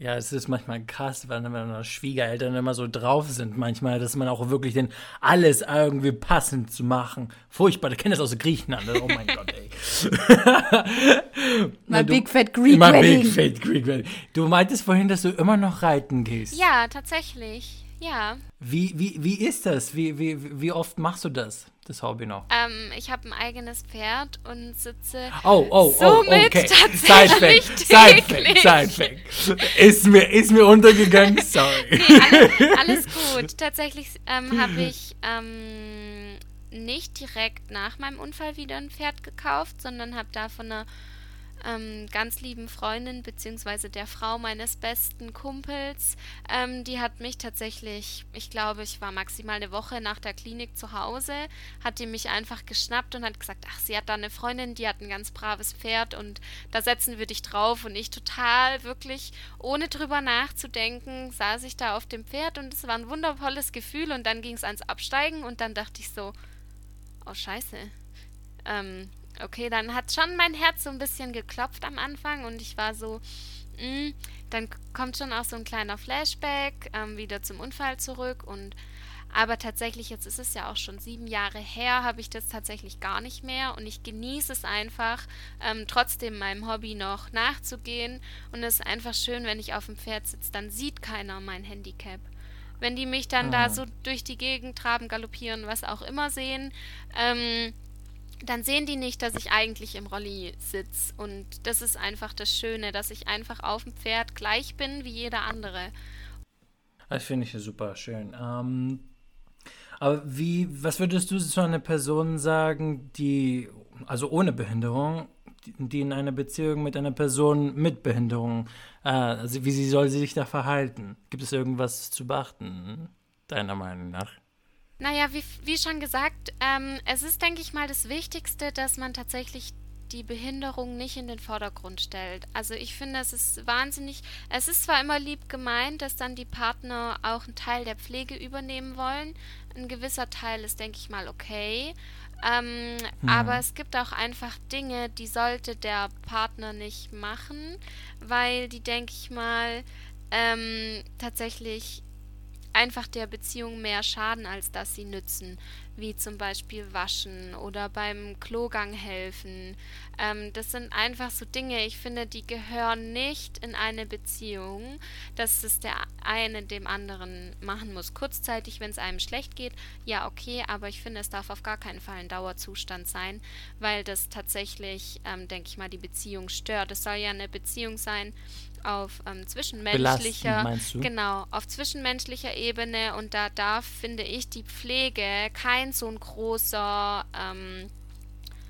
Ja, es ist manchmal krass, weil meine Schwiegereltern immer so drauf sind, manchmal, dass man auch wirklich den alles irgendwie passend zu machen. Furchtbar, ich kenne das aus Griechenland. Oh mein Gott, ey. mein Big Fat Greek Wedding. Big Fat Greek Wedding. Du meintest vorhin, dass du immer noch reiten gehst. Ja, tatsächlich. Ja. Wie, wie, wie ist das? Wie, wie, wie oft machst du das? das Hobby noch? Ähm, ich habe ein eigenes Pferd und sitze oh, oh, oh somit okay. tatsächlich Sidefact, Sidefact. Ist mir, ist mir untergegangen, sorry. Nee, alles, alles gut. Tatsächlich ähm, habe ich ähm, nicht direkt nach meinem Unfall wieder ein Pferd gekauft, sondern habe da von einer ähm, ganz lieben Freundin beziehungsweise der Frau meines besten Kumpels. Ähm, die hat mich tatsächlich, ich glaube, ich war maximal eine Woche nach der Klinik zu Hause, hat die mich einfach geschnappt und hat gesagt, ach, sie hat da eine Freundin, die hat ein ganz braves Pferd und da setzen wir dich drauf. Und ich total wirklich, ohne drüber nachzudenken, saß ich da auf dem Pferd und es war ein wundervolles Gefühl und dann ging es ans Absteigen und dann dachte ich so, oh scheiße. Ähm, okay, dann hat schon mein Herz so ein bisschen geklopft am Anfang und ich war so, mh, mm, dann kommt schon auch so ein kleiner Flashback ähm, wieder zum Unfall zurück und aber tatsächlich, jetzt ist es ja auch schon sieben Jahre her, habe ich das tatsächlich gar nicht mehr und ich genieße es einfach, ähm, trotzdem meinem Hobby noch nachzugehen und es ist einfach schön, wenn ich auf dem Pferd sitze, dann sieht keiner mein Handicap. Wenn die mich dann oh. da so durch die Gegend traben, galoppieren, was auch immer sehen, ähm, dann sehen die nicht, dass ich eigentlich im Rolli sitze. Und das ist einfach das Schöne, dass ich einfach auf dem Pferd gleich bin wie jeder andere. Das finde ich super schön. Ähm, aber wie, was würdest du zu einer Person sagen, die, also ohne Behinderung, die, die in einer Beziehung mit einer Person mit Behinderung, äh, also wie sie soll sie sich da verhalten? Gibt es irgendwas zu beachten, deiner Meinung nach? Naja, wie, wie schon gesagt, ähm, es ist, denke ich mal, das Wichtigste, dass man tatsächlich die Behinderung nicht in den Vordergrund stellt. Also ich finde, es ist wahnsinnig, es ist zwar immer lieb gemeint, dass dann die Partner auch einen Teil der Pflege übernehmen wollen. Ein gewisser Teil ist, denke ich mal, okay. Ähm, hm. Aber es gibt auch einfach Dinge, die sollte der Partner nicht machen, weil die, denke ich mal, ähm, tatsächlich einfach der Beziehung mehr schaden, als dass sie nützen, wie zum Beispiel waschen oder beim Klogang helfen. Ähm, das sind einfach so Dinge, ich finde, die gehören nicht in eine Beziehung, dass es der eine dem anderen machen muss. Kurzzeitig, wenn es einem schlecht geht, ja okay, aber ich finde, es darf auf gar keinen Fall ein Dauerzustand sein, weil das tatsächlich, ähm, denke ich mal, die Beziehung stört. Es soll ja eine Beziehung sein, auf ähm, zwischenmenschlicher genau auf zwischenmenschlicher Ebene und da darf finde ich die Pflege kein so ein großer ähm,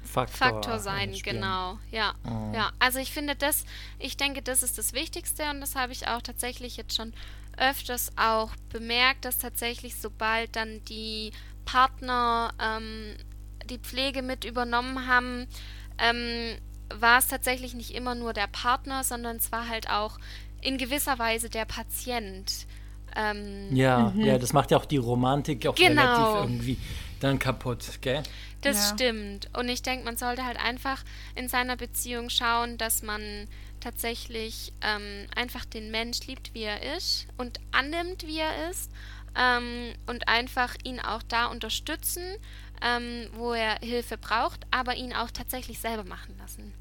Faktor, Faktor sein genau ja oh. ja also ich finde das ich denke das ist das Wichtigste und das habe ich auch tatsächlich jetzt schon öfters auch bemerkt dass tatsächlich sobald dann die Partner ähm, die Pflege mit übernommen haben ähm, war es tatsächlich nicht immer nur der Partner, sondern es war halt auch in gewisser Weise der Patient. Ähm, ja, mhm. ja, das macht ja auch die Romantik auch genau. relativ irgendwie dann kaputt, gell? Das ja. stimmt. Und ich denke, man sollte halt einfach in seiner Beziehung schauen, dass man tatsächlich ähm, einfach den Mensch liebt, wie er ist und annimmt, wie er ist ähm, und einfach ihn auch da unterstützen, ähm, wo er Hilfe braucht, aber ihn auch tatsächlich selber machen lassen.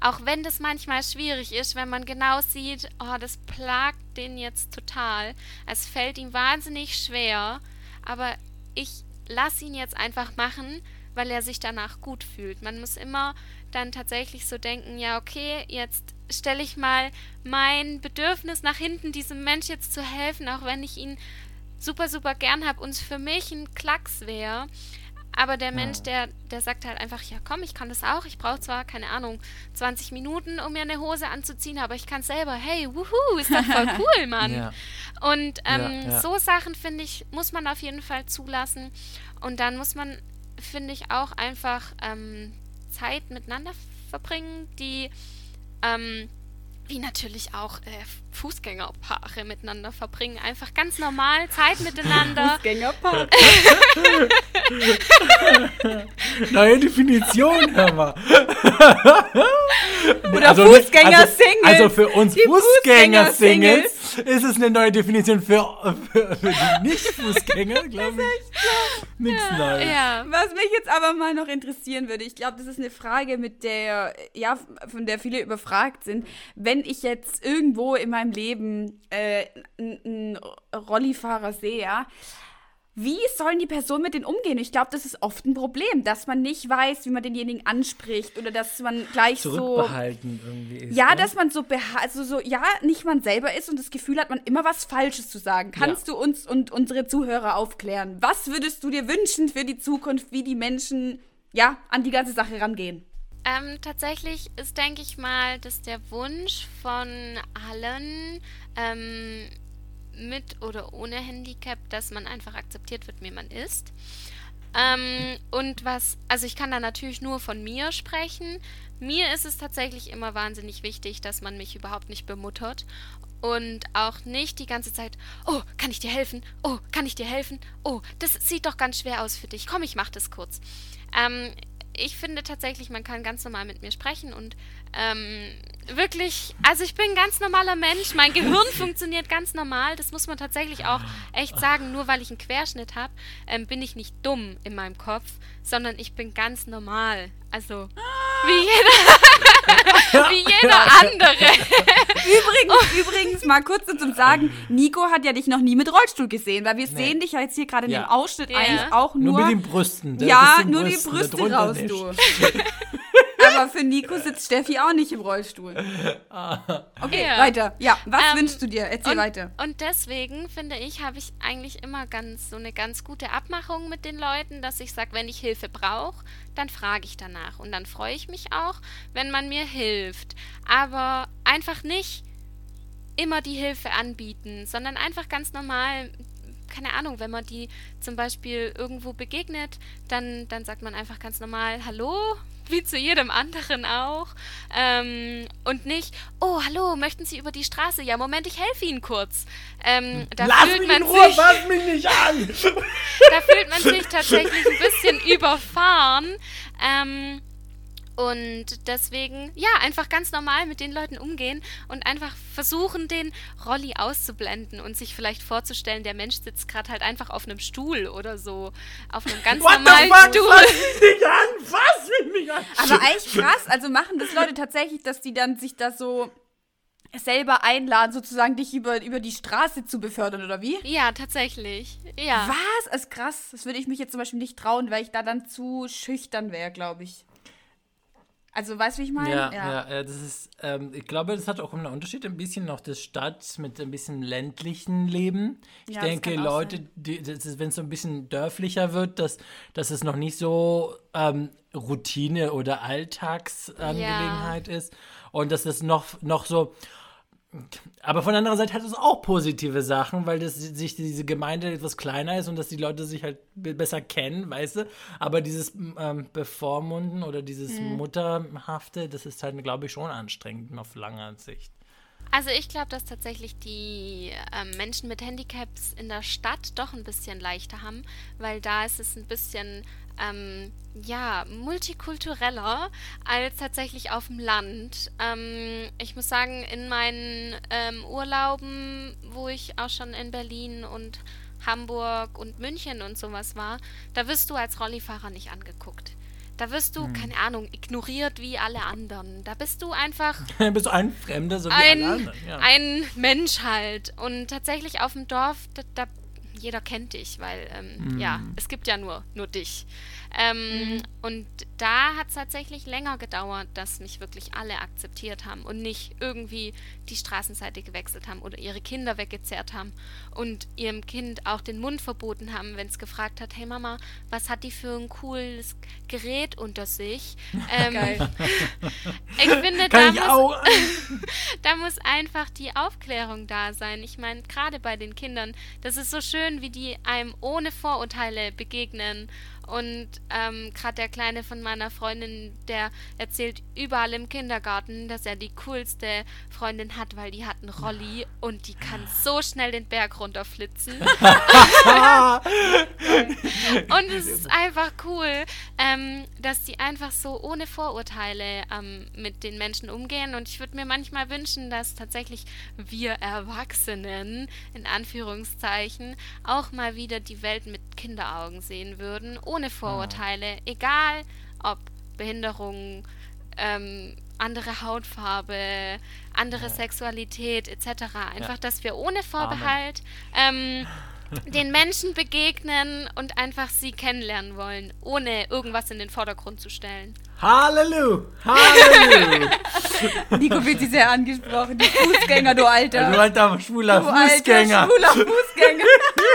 Auch wenn das manchmal schwierig ist, wenn man genau sieht, oh, das plagt den jetzt total. Es fällt ihm wahnsinnig schwer, aber ich lasse ihn jetzt einfach machen, weil er sich danach gut fühlt. Man muss immer dann tatsächlich so denken, ja, okay, jetzt stelle ich mal mein Bedürfnis nach hinten, diesem Mensch jetzt zu helfen, auch wenn ich ihn super, super gern habe und es für mich ein Klacks wäre. Aber der Mensch, der, der sagt halt einfach, ja komm, ich kann das auch. Ich brauche zwar, keine Ahnung, 20 Minuten, um mir eine Hose anzuziehen, aber ich kann es selber. Hey, wuhu, ist doch voll cool, Mann. ja. Und ähm, ja, ja. so Sachen, finde ich, muss man auf jeden Fall zulassen. Und dann muss man, finde ich, auch einfach ähm, Zeit miteinander verbringen, die ähm, wie natürlich auch äh, Fußgängerpaare miteinander verbringen. Einfach ganz normal Zeit miteinander. Fußgängerpaare. Neue Definition, hör mal. Oder also, Fußgänger-Singles. Also, also, für uns Fußgänger-Singles ist es eine neue Definition für, für, für die Nicht-Fußgänger, glaube ich. Nichts ja, Neues. Ja. Was mich jetzt aber mal noch interessieren würde, ich glaube, das ist eine Frage, mit der, ja, von der viele überfragt sind. Wenn ich jetzt irgendwo in meinem Leben äh, einen Rollifahrer sehe, ja, wie sollen die Personen mit denen umgehen? Ich glaube, das ist oft ein Problem, dass man nicht weiß, wie man denjenigen anspricht oder dass man gleich so irgendwie ist. Ja, ne? dass man so also so ja, nicht man selber ist und das Gefühl hat, man immer was falsches zu sagen. Kannst ja. du uns und unsere Zuhörer aufklären? Was würdest du dir wünschen für die Zukunft, wie die Menschen ja, an die ganze Sache rangehen? Ähm, tatsächlich ist, denke ich mal, dass der Wunsch von allen ähm, mit oder ohne Handicap, dass man einfach akzeptiert wird, wie man ist. Ähm, und was, also ich kann da natürlich nur von mir sprechen. Mir ist es tatsächlich immer wahnsinnig wichtig, dass man mich überhaupt nicht bemuttert und auch nicht die ganze Zeit, oh, kann ich dir helfen? Oh, kann ich dir helfen? Oh, das sieht doch ganz schwer aus für dich. Komm, ich mach das kurz. Ähm, ich finde tatsächlich, man kann ganz normal mit mir sprechen und ähm, wirklich, also ich bin ein ganz normaler Mensch. Mein Gehirn funktioniert ganz normal. Das muss man tatsächlich auch echt sagen. Nur weil ich einen Querschnitt habe, ähm, bin ich nicht dumm in meinem Kopf, sondern ich bin ganz normal. Also wie jeder, wie jeder andere. übrigens, übrigens, mal kurz zum Sagen, Nico hat ja dich noch nie mit Rollstuhl gesehen, weil wir nee. sehen dich ja jetzt hier gerade in ja. dem Ausschnitt ja. eigentlich auch nur. Nur mit den Brüsten. Ja, nur Brüsten, die Brüste raus, du. Aber für Nico sitzt Steffi auch nicht im Rollstuhl. Okay, ja. weiter. Ja, was ähm, wünschst du dir? Erzähl und, weiter. Und deswegen finde ich, habe ich eigentlich immer ganz so eine ganz gute Abmachung mit den Leuten, dass ich sage, wenn ich Hilfe brauche, dann frage ich danach. Und dann freue ich mich auch, wenn man mir hilft. Aber einfach nicht immer die Hilfe anbieten, sondern einfach ganz normal keine Ahnung, wenn man die zum Beispiel irgendwo begegnet, dann, dann sagt man einfach ganz normal Hallo, wie zu jedem anderen auch. Ähm, und nicht, oh, hallo, möchten Sie über die Straße? Ja, Moment, ich helfe Ihnen kurz. Ähm, da Lass fühlt mich man in Ruhe, sich, fass mich nicht an! da fühlt man sich tatsächlich ein bisschen überfahren. Ähm, und deswegen, ja, einfach ganz normal mit den Leuten umgehen und einfach versuchen, den Rolli auszublenden und sich vielleicht vorzustellen, der Mensch sitzt gerade halt einfach auf einem Stuhl oder so. Auf einem ganz What normalen the Stuhl. Fass mich an! Fass mich an! Aber eigentlich krass, also machen das Leute tatsächlich, dass die dann sich da so selber einladen, sozusagen dich über, über die Straße zu befördern, oder wie? Ja, tatsächlich. Ja. Was? Das ist krass. Das würde ich mich jetzt zum Beispiel nicht trauen, weil ich da dann zu schüchtern wäre, glaube ich. Also, weißt du, wie ich meine? Ja, ja, ja, das ist, ähm, ich glaube, das hat auch einen Unterschied ein bisschen noch das Stadt mit ein bisschen ländlichen Leben. Ich ja, denke, Leute, wenn es so ein bisschen dörflicher wird, dass, dass es noch nicht so ähm, Routine oder Alltagsangelegenheit ja. ist und dass es noch, noch so aber von der anderen Seite hat es auch positive Sachen, weil das, sich diese Gemeinde etwas kleiner ist und dass die Leute sich halt besser kennen, weißt du? Aber dieses ähm, Bevormunden oder dieses mhm. Mutterhafte, das ist halt, glaube ich, schon anstrengend auf lange Sicht. Also ich glaube, dass tatsächlich die ähm, Menschen mit Handicaps in der Stadt doch ein bisschen leichter haben, weil da ist es ein bisschen ähm, ja, multikultureller als tatsächlich auf dem Land. Ähm, ich muss sagen, in meinen ähm, Urlauben, wo ich auch schon in Berlin und Hamburg und München und sowas war, da wirst du als Rollifahrer nicht angeguckt. Da wirst du, hm. keine Ahnung, ignoriert wie alle anderen. Da bist du einfach. bist du ein Fremder, so wie ein, alle anderen. Ja. Ein Mensch halt. Und tatsächlich auf dem Dorf, da, da jeder kennt dich, weil ähm, mm. ja, es gibt ja nur, nur dich. Ähm, mhm. Und da hat es tatsächlich länger gedauert, dass mich wirklich alle akzeptiert haben und nicht irgendwie die Straßenseite gewechselt haben oder ihre Kinder weggezerrt haben und ihrem Kind auch den Mund verboten haben, wenn es gefragt hat, hey Mama, was hat die für ein cooles Gerät unter sich? ähm, Geil. ich finde, da, muss, da muss einfach die Aufklärung da sein. Ich meine, gerade bei den Kindern, das ist so schön, wie die einem ohne Vorurteile begegnen und ähm, gerade der Kleine von meiner Freundin, der erzählt überall im Kindergarten, dass er die coolste Freundin hat, weil die hat einen Rolli und die kann so schnell den Berg runterflitzen. und es ist einfach cool, ähm, dass die einfach so ohne Vorurteile ähm, mit den Menschen umgehen. Und ich würde mir manchmal wünschen, dass tatsächlich wir Erwachsenen, in Anführungszeichen, auch mal wieder die Welt mit Kinderaugen sehen würden, ohne ohne Vorurteile, egal ob Behinderung, ähm, andere Hautfarbe, andere ja. Sexualität etc. Einfach, ja. dass wir ohne Vorbehalt ähm, den Menschen begegnen und einfach sie kennenlernen wollen, ohne irgendwas in den Vordergrund zu stellen. Halleluja! Halleluja! Nico wird sie sehr angesprochen. Die Fußgänger, du Alter. Du alter schwuler du Fußgänger. Alter, schwuler Fußgänger.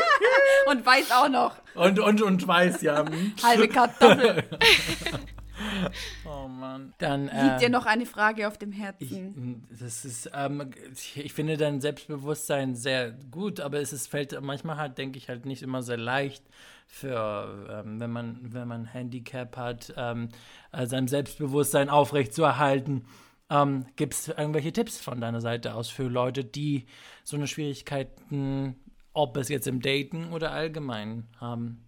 und weiß auch noch. Und, und, und weiß, ja. Halbe Kartoffel. oh Mann. Dann, äh, Liegt dir noch eine Frage auf dem Herzen? Ich, das ist, ähm, ich finde dein Selbstbewusstsein sehr gut, aber es ist, fällt manchmal halt, denke ich, halt nicht immer sehr leicht für, ähm, wenn man, wenn man Handicap hat, ähm, äh, sein Selbstbewusstsein aufrechtzuerhalten. Ähm, Gibt es irgendwelche Tipps von deiner Seite aus für Leute, die so eine Schwierigkeiten, ob es jetzt im Daten oder allgemein haben?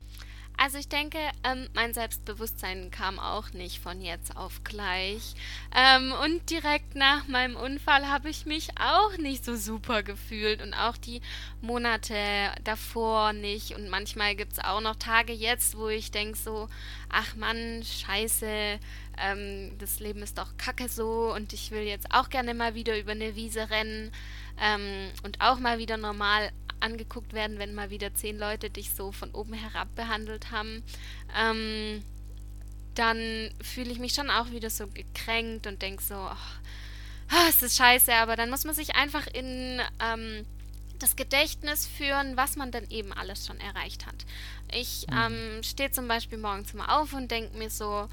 Also ich denke, ähm, mein Selbstbewusstsein kam auch nicht von jetzt auf gleich. Ähm, und direkt nach meinem Unfall habe ich mich auch nicht so super gefühlt und auch die Monate davor nicht. Und manchmal gibt es auch noch Tage jetzt, wo ich denke so, ach Mann, scheiße, ähm, das Leben ist doch kacke so und ich will jetzt auch gerne mal wieder über eine Wiese rennen ähm, und auch mal wieder normal angeguckt werden, wenn mal wieder zehn Leute dich so von oben herab behandelt haben, ähm, dann fühle ich mich schon auch wieder so gekränkt und denke so, oh, oh, ist das scheiße, aber dann muss man sich einfach in ähm, das Gedächtnis führen, was man denn eben alles schon erreicht hat. Ich mhm. ähm, stehe zum Beispiel morgens mal auf und denke mir so,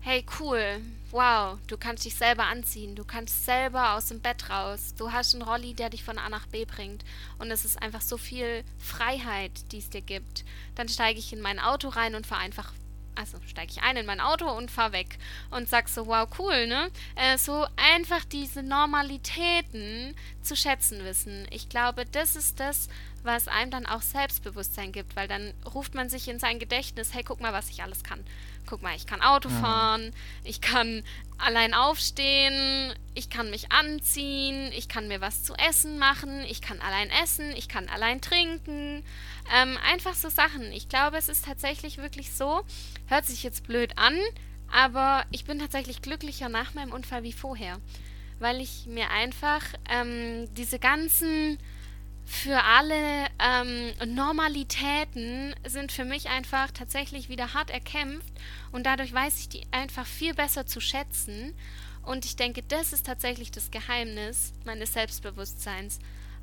hey cool, wow, du kannst dich selber anziehen, du kannst selber aus dem Bett raus, du hast einen Rolli, der dich von A nach B bringt und es ist einfach so viel Freiheit, die es dir gibt. Dann steige ich in mein Auto rein und fahre einfach also steige ich ein in mein Auto und fahre weg und sag so, wow, cool, ne? Äh, so einfach diese Normalitäten zu schätzen wissen. Ich glaube, das ist das, was einem dann auch Selbstbewusstsein gibt, weil dann ruft man sich in sein Gedächtnis, hey, guck mal, was ich alles kann. Guck mal, ich kann Auto fahren, ich kann allein aufstehen, ich kann mich anziehen, ich kann mir was zu essen machen, ich kann allein essen, ich kann allein trinken. Ähm, einfach so Sachen. Ich glaube, es ist tatsächlich wirklich so, hört sich jetzt blöd an, aber ich bin tatsächlich glücklicher nach meinem Unfall wie vorher, weil ich mir einfach ähm, diese ganzen für alle ähm, Normalitäten sind für mich einfach tatsächlich wieder hart erkämpft und dadurch weiß ich die einfach viel besser zu schätzen. Und ich denke, das ist tatsächlich das Geheimnis meines Selbstbewusstseins.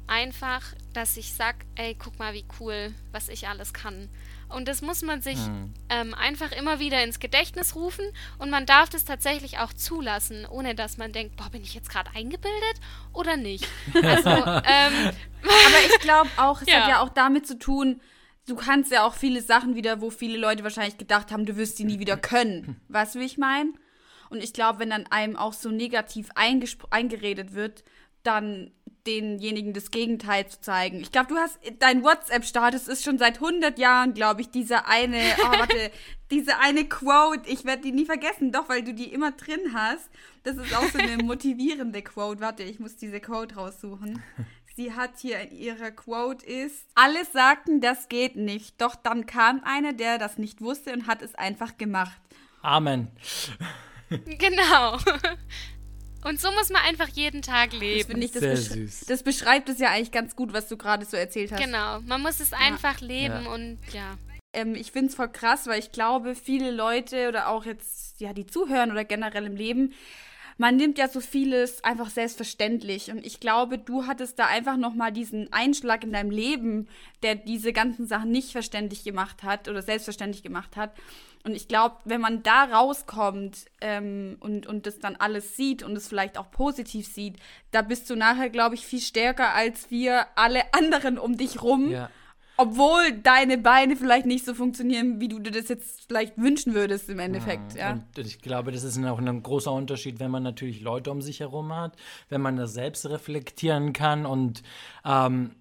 Einfach, dass ich sag, ey, guck mal, wie cool, was ich alles kann. Und das muss man sich mhm. ähm, einfach immer wieder ins Gedächtnis rufen und man darf das tatsächlich auch zulassen, ohne dass man denkt, boah, bin ich jetzt gerade eingebildet oder nicht. Also, ähm, Aber ich glaube auch, es ja. hat ja auch damit zu tun, du kannst ja auch viele Sachen wieder, wo viele Leute wahrscheinlich gedacht haben, du wirst die nie wieder können. Weißt du, wie ich meine? Und ich glaube, wenn dann einem auch so negativ eingeredet wird, dann denjenigen das Gegenteil zu zeigen. Ich glaube, du hast, dein WhatsApp-Status ist schon seit 100 Jahren, glaube ich, diese eine, oh, warte, diese eine Quote, ich werde die nie vergessen, doch, weil du die immer drin hast. Das ist auch so eine motivierende Quote. Warte, ich muss diese Quote raussuchen. Sie hat hier ihre Quote ist, alle sagten, das geht nicht, doch dann kam einer, der das nicht wusste und hat es einfach gemacht. Amen. Genau. Und so muss man einfach jeden Tag Das, leben. finde ich, das, Sehr besch süß. das beschreibt es ja eigentlich ganz gut, was du gerade so erzählt hast. Genau, man muss es einfach leben Ja. und ja. ähm, ich finde es voll krass, weil ich glaube, viele Leute oder auch jetzt, ja, die zuhören oder generell im Leben, man nimmt ja so vieles einfach selbstverständlich. Und ich glaube, du hattest da einfach nochmal diesen Einschlag in deinem Leben, der diese ganzen Sachen nicht verständlich gemacht hat oder selbstverständlich gemacht hat. Und ich glaube, wenn man da rauskommt ähm, und, und das dann alles sieht und es vielleicht auch positiv sieht, da bist du nachher, glaube ich, viel stärker als wir alle anderen um dich rum. Ja. Obwohl deine Beine vielleicht nicht so funktionieren, wie du dir das jetzt vielleicht wünschen würdest im Endeffekt, ja. Und ich glaube, das ist auch ein großer Unterschied, wenn man natürlich Leute um sich herum hat, wenn man das selbst reflektieren kann und ähm,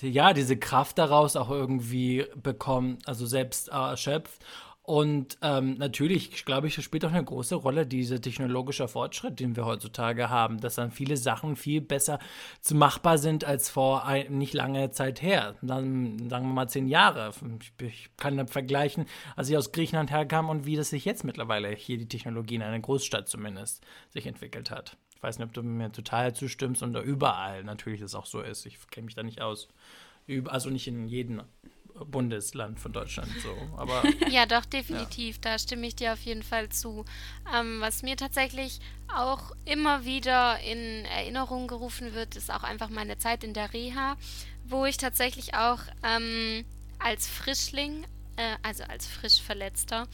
ja, diese Kraft daraus auch irgendwie bekommt, also selbst äh, erschöpft. Und ähm, natürlich, glaube ich, spielt auch eine große Rolle dieser technologische Fortschritt, den wir heutzutage haben, dass dann viele Sachen viel besser zu machbar sind als vor ein, nicht lange Zeit her. Dann sagen wir mal zehn Jahre. Ich, ich kann dann vergleichen, als ich aus Griechenland herkam und wie das sich jetzt mittlerweile hier die Technologie in einer Großstadt zumindest sich entwickelt hat. Ich weiß nicht, ob du mir total zustimmst und da überall natürlich das auch so ist. Ich kenne mich da nicht aus. Also nicht in jedem Bundesland von Deutschland so, aber Ja, doch, definitiv. Da stimme ich dir auf jeden Fall zu. Ähm, was mir tatsächlich auch immer wieder in Erinnerung gerufen wird, ist auch einfach meine Zeit in der Reha, wo ich tatsächlich auch ähm, als Frischling, äh, also als Frischverletzter,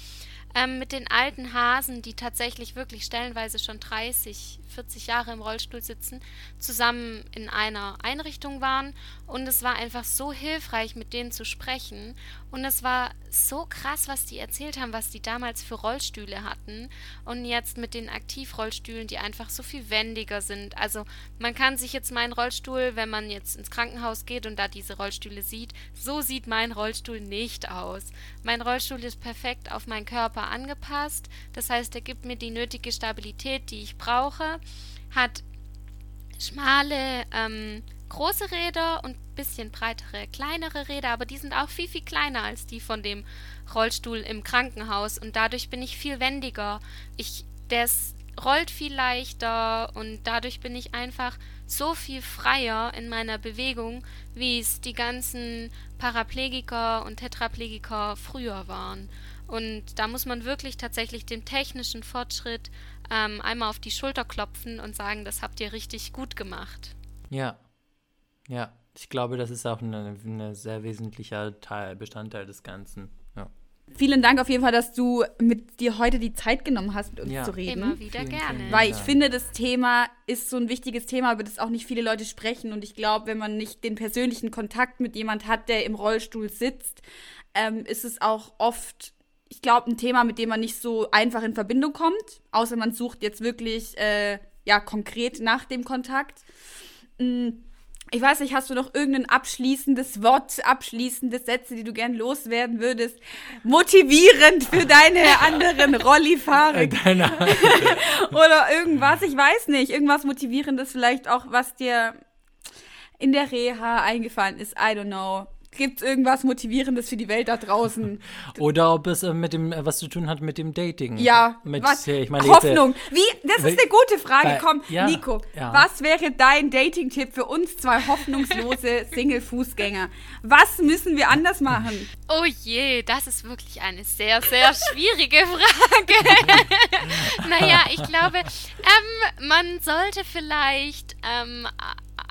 ähm, mit den alten Hasen, die tatsächlich wirklich stellenweise schon 30, 40 Jahre im Rollstuhl sitzen, zusammen in einer Einrichtung waren. Und es war einfach so hilfreich, mit denen zu sprechen. Und es war so krass, was die erzählt haben, was die damals für Rollstühle hatten. Und jetzt mit den Aktivrollstühlen, die einfach so viel wendiger sind. Also man kann sich jetzt meinen Rollstuhl, wenn man jetzt ins Krankenhaus geht und da diese Rollstühle sieht, so sieht mein Rollstuhl nicht aus. Mein Rollstuhl ist perfekt auf meinen Körper angepasst. Das heißt, er gibt mir die nötige Stabilität, die ich brauche. Hat schmale, ähm, große Räder und bisschen breitere, kleinere Räder, aber die sind auch viel, viel kleiner als die von dem Rollstuhl im Krankenhaus und dadurch bin ich viel wendiger. Ich, ist, rollt viel leichter und dadurch bin ich einfach so viel freier in meiner Bewegung, wie es die ganzen Paraplegiker und Tetraplegiker früher waren. Und da muss man wirklich tatsächlich dem technischen Fortschritt ähm, einmal auf die Schulter klopfen und sagen, das habt ihr richtig gut gemacht. ja. Ja, ich glaube, das ist auch ein sehr wesentlicher Teil, Bestandteil des Ganzen. Ja. Vielen Dank auf jeden Fall, dass du mit dir heute die Zeit genommen hast, mit uns Ja. zu reden. Immer wieder Vielen, gerne. vielen Weil ich finde, das Thema ist so ein wichtiges Thema, über das auch nicht viele Leute sprechen. Und ich glaube, wenn man nicht den persönlichen Kontakt mit jemand hat, der im Rollstuhl sitzt, ähm, ist es auch oft, ich glaube, ein Thema, mit dem man nicht so einfach in Verbindung kommt. Außer man sucht jetzt wirklich, äh, ja, konkret nach dem Kontakt. Mm, Ich weiß nicht, hast du noch irgendein abschließendes Wort, abschließende Sätze, die du gern loswerden würdest? Motivierend für deine anderen Rollifahrer Äh, oder irgendwas, ich weiß nicht, irgendwas motivierendes vielleicht auch, was dir in der Reha eingefallen ist, I don't know. Gibt es irgendwas motivierendes für die Welt da draußen? oder ob es äh, mit dem, äh, was zu tun hat mit dem Dating. Ja, mit, was? äh, ich meine, jetzt, äh, Hoffnung. Wie? Das ist eine gute Frage. weil- Komm, ja, Nico, ja. was wäre dein Dating-Tipp für uns zwei hoffnungslose Single-Fußgänger? Was müssen wir anders machen? Oh je, das ist wirklich eine sehr, sehr schwierige Frage. naja, ich glaube, ähm, man sollte vielleicht ähm,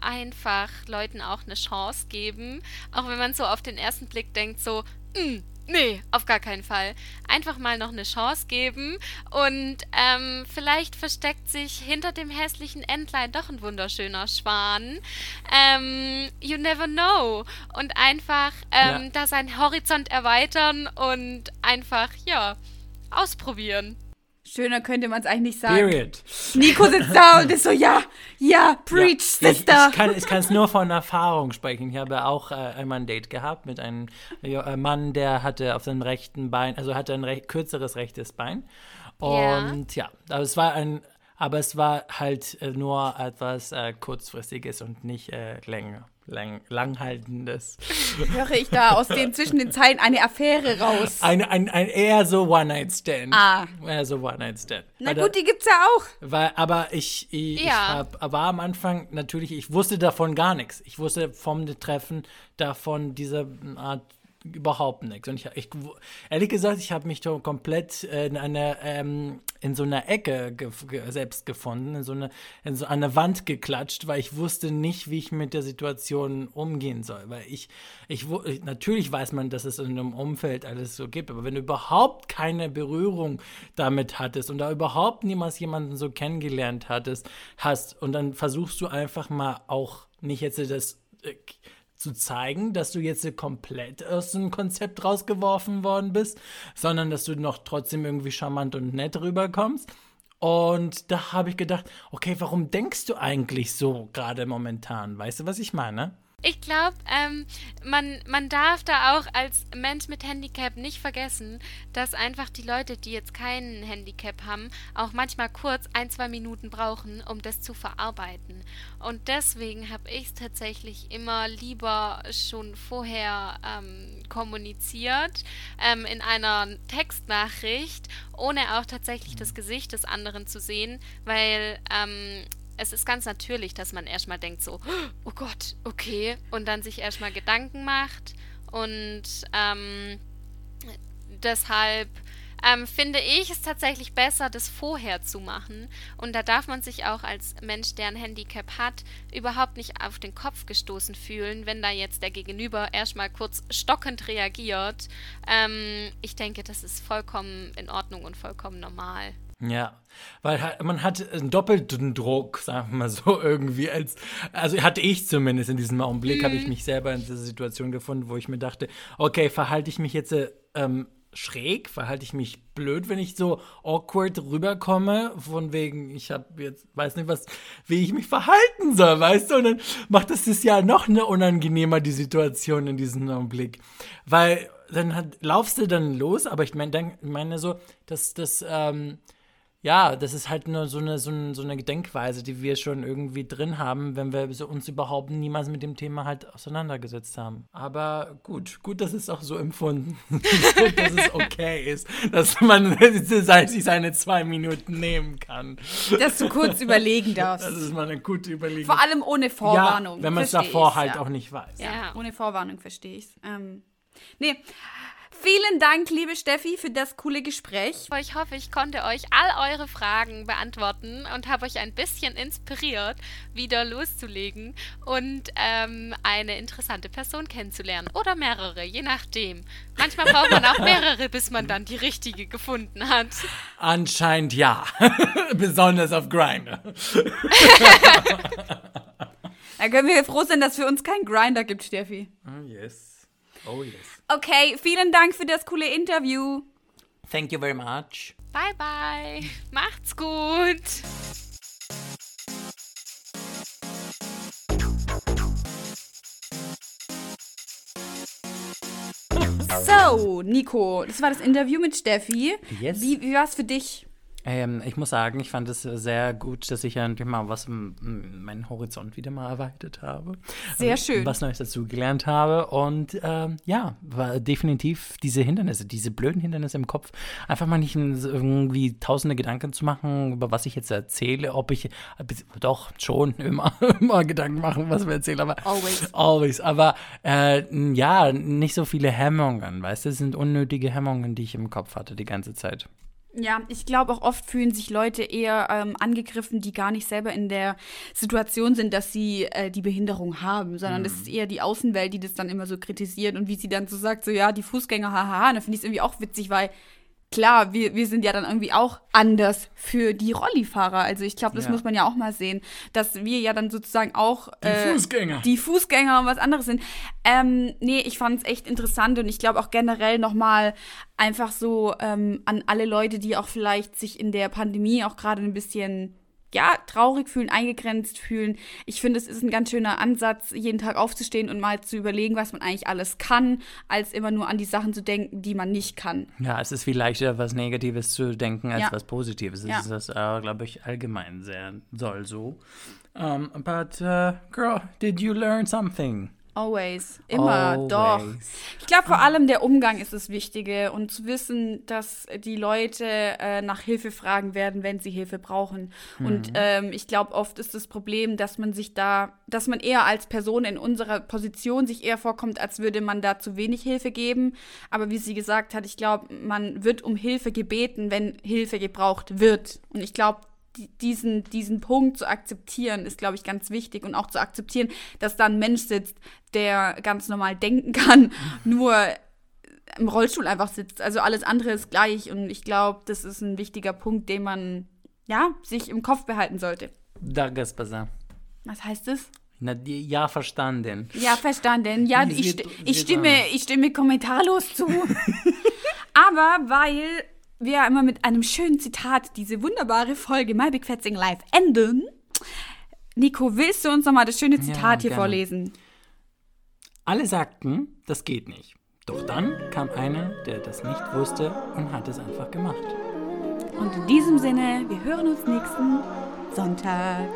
einfach Leuten auch eine Chance geben, auch wenn man so auf den ersten Blick denkt, so, "Mm, nee, auf gar keinen Fall. Einfach mal noch eine Chance geben und ähm, vielleicht versteckt sich hinter dem hässlichen Entlein doch ein wunderschöner Schwan. Ähm, you never know. Und einfach ähm, Ja. da seinen Horizont erweitern und einfach, ja, ausprobieren. Schöner könnte man es eigentlich nicht sagen. Period. Nico sitzt da und ist so, ja, ja, preach, Ja, Sister. Ich, ich kann es nur von Erfahrung sprechen. Ich habe auch äh, einmal ein Date gehabt mit einem äh, Mann, der hatte auf seinem rechten Bein, also hatte ein recht, kürzeres rechtes Bein. Ja. Und ja, aber es war ein, aber es war halt äh, nur etwas äh, kurzfristiges und nicht äh, länger. Lang, langhaltendes. Höre ich da aus den zwischen den Zeilen eine Affäre raus? Ein, ein, ein eher so One-Night-Stand. Ah. Eher so One-Night-Stand. Na Weil gut, da- die gibt's ja auch. weil, aber ich, ich, ich Ja. hab, war am Anfang natürlich, ich wusste davon gar nichts. Ich wusste vom Treffen davon dieser Art überhaupt nichts. Und ich, ich ehrlich gesagt, ich habe mich komplett äh, in einer ähm, in so einer Ecke ge selbst gefunden, in so eine in so eine Wand geklatscht, weil ich wusste nicht, wie ich mit der Situation umgehen soll. Weil ich ich natürlich weiß man, dass es in einem Umfeld alles so gibt, aber wenn du überhaupt keine Berührung damit hattest und da überhaupt niemals jemanden so kennengelernt hattest, hast und dann versuchst du einfach mal auch nicht jetzt das äh, zu zeigen, dass du jetzt komplett aus dem Konzept rausgeworfen worden bist, sondern dass du noch trotzdem irgendwie charmant und nett rüberkommst. Und da habe ich gedacht, okay, warum denkst du eigentlich so gerade momentan? Weißt du, was ich meine? Ich glaube, ähm, man, man darf da auch als Mensch mit Handicap nicht vergessen, dass einfach die Leute, die jetzt kein Handicap haben, auch manchmal kurz ein, zwei Minuten brauchen, um das zu verarbeiten. Und deswegen habe ich es tatsächlich immer lieber schon vorher ähm, kommuniziert, ähm, in einer Textnachricht, ohne auch tatsächlich das Gesicht des anderen zu sehen, weil ähm, es ist ganz natürlich, dass man erstmal denkt so, oh Gott, okay, und dann sich erstmal Gedanken macht und ähm, deshalb ähm, finde ich es tatsächlich besser, das vorher zu machen. Und da darf man sich auch als Mensch, der ein Handicap hat, überhaupt nicht auf den Kopf gestoßen fühlen, wenn da jetzt der Gegenüber erstmal kurz stockend reagiert. Ähm, ich denke, das ist vollkommen in Ordnung und vollkommen normal. Ja, weil man hat einen doppelten Druck, sagen wir mal so irgendwie. Als, also hatte ich zumindest in diesem Augenblick, habe ich mich selber in dieser Situation gefunden, wo ich mir dachte, okay, verhalte ich mich jetzt äh, ähm, schräg, verhalte ich mich blöd, wenn ich so awkward rüberkomme, von wegen, ich habe jetzt, weiß nicht was, wie ich mich verhalten soll, weißt du? Und dann macht das das ja noch eine unangenehmer, die Situation in diesem Augenblick. Weil dann hat, laufst du dann los, aber ich meine meine so, dass das, ähm, ja, das ist halt nur so eine, so, eine, so eine Denkweise, die wir schon irgendwie drin haben, wenn wir uns überhaupt niemals mit dem Thema halt auseinandergesetzt haben. Aber gut, gut, dass es auch so empfunden gut, dass es okay ist, dass man sich seine zwei Minuten nehmen kann. Dass du kurz überlegen darfst. Das ist mal eine gute Überlegung. Vor allem ohne Vorwarnung. Ja, wenn man es davor ich's, halt ja. auch nicht weiß. Ja. Ohne Vorwarnung verstehe ich es. Ähm, nee. Vielen Dank, liebe Steffi, für das coole Gespräch. Ich hoffe, ich konnte euch all eure Fragen beantworten und habe euch ein bisschen inspiriert, wieder loszulegen und ähm, eine interessante Person kennenzulernen. Oder mehrere, je nachdem. Manchmal braucht man auch mehrere, bis man dann die richtige gefunden hat. Anscheinend ja. Besonders auf Grindr. Da können wir froh sein, dass es für uns keinen Grinder gibt, Steffi. Oh yes. Oh yes. Okay, vielen Dank für das coole Interview. Thank you very much. Bye, bye. Macht's gut. So, Nico, das war das Interview mit Steffi. Yes. Wie, wie war es für dich? Ähm, ich muss sagen, ich fand es sehr gut, dass ich ja endlich mal was, meinen Horizont wieder mal erweitert habe. Sehr schön. Was Neues dazu gelernt habe. Und ähm, ja, war definitiv diese Hindernisse, diese blöden Hindernisse im Kopf, einfach mal nicht irgendwie tausende Gedanken zu machen, über was ich jetzt erzähle, ob ich, doch, schon immer, immer Gedanken machen, was wir erzählen, aber Always. Always, aber äh, ja, nicht so viele Hemmungen, weißt du, es sind unnötige Hemmungen, die ich im Kopf hatte die ganze Zeit. Ja, ich glaube auch oft fühlen sich Leute eher ähm, angegriffen, die gar nicht selber in der Situation sind, dass sie äh, die Behinderung haben, sondern es ist eher die Außenwelt, die das dann immer so kritisiert und wie sie dann so sagt, so ja, die Fußgänger, hahaha, und dann finde ich es irgendwie auch witzig, weil klar, wir, wir sind ja dann irgendwie auch anders für die Rollifahrer. Also ich glaube, das Ja. muss man ja auch mal sehen, dass wir ja dann sozusagen auch äh, Fußgänger. die Fußgänger und was anderes sind. Ähm, nee, ich fand es echt interessant und ich glaube auch generell nochmal einfach so ähm, an alle Leute, die auch vielleicht sich in der Pandemie auch gerade ein bisschen ja, traurig fühlen, eingegrenzt fühlen. Ich finde, es ist ein ganz schöner Ansatz, jeden Tag aufzustehen und mal zu überlegen, was man eigentlich alles kann, als immer nur an die Sachen zu denken, die man nicht kann. Ja, es ist viel leichter, was Negatives zu denken, als Ja. was Positives. Ja. Das ist das, äh, glaube ich, allgemein sehr soll so. Um, but, uh, girl, did you learn something? Always. Immer, Always. doch. Ich glaube, vor allem der Umgang ist das Wichtige und zu wissen, dass die Leute äh, nach Hilfe fragen werden, wenn sie Hilfe brauchen. Und ähm, ich glaube, oft ist das Problem, dass man sich da, dass man eher als Person in unserer Position sich eher vorkommt, als würde man da zu wenig Hilfe geben. Aber wie sie gesagt hat, ich glaube, man wird um Hilfe gebeten, wenn Hilfe gebraucht wird. Und ich glaube, diesen, diesen Punkt zu akzeptieren, ist, glaube ich, ganz wichtig. Und auch zu akzeptieren, dass da ein Mensch sitzt, der ganz normal denken kann, nur im Rollstuhl einfach sitzt. Also alles andere ist gleich. Und ich glaube, das ist ein wichtiger Punkt, den man, ja, sich im Kopf behalten sollte. Da, Gaspasa. Was heißt das? Na, die- ja, verstanden. Ja, verstanden. Ja, ich, ich, stimme, ich stimme kommentarlos zu. Aber weil wir ja immer mit einem schönen Zitat diese wunderbare Folge My Big Fat Live enden. Nico, willst du uns nochmal das schöne Zitat hier gerne. vorlesen? Alle sagten, das geht nicht. Doch dann kam einer, der das nicht wusste und hat es einfach gemacht. Und in diesem Sinne, wir hören uns nächsten Sonntag.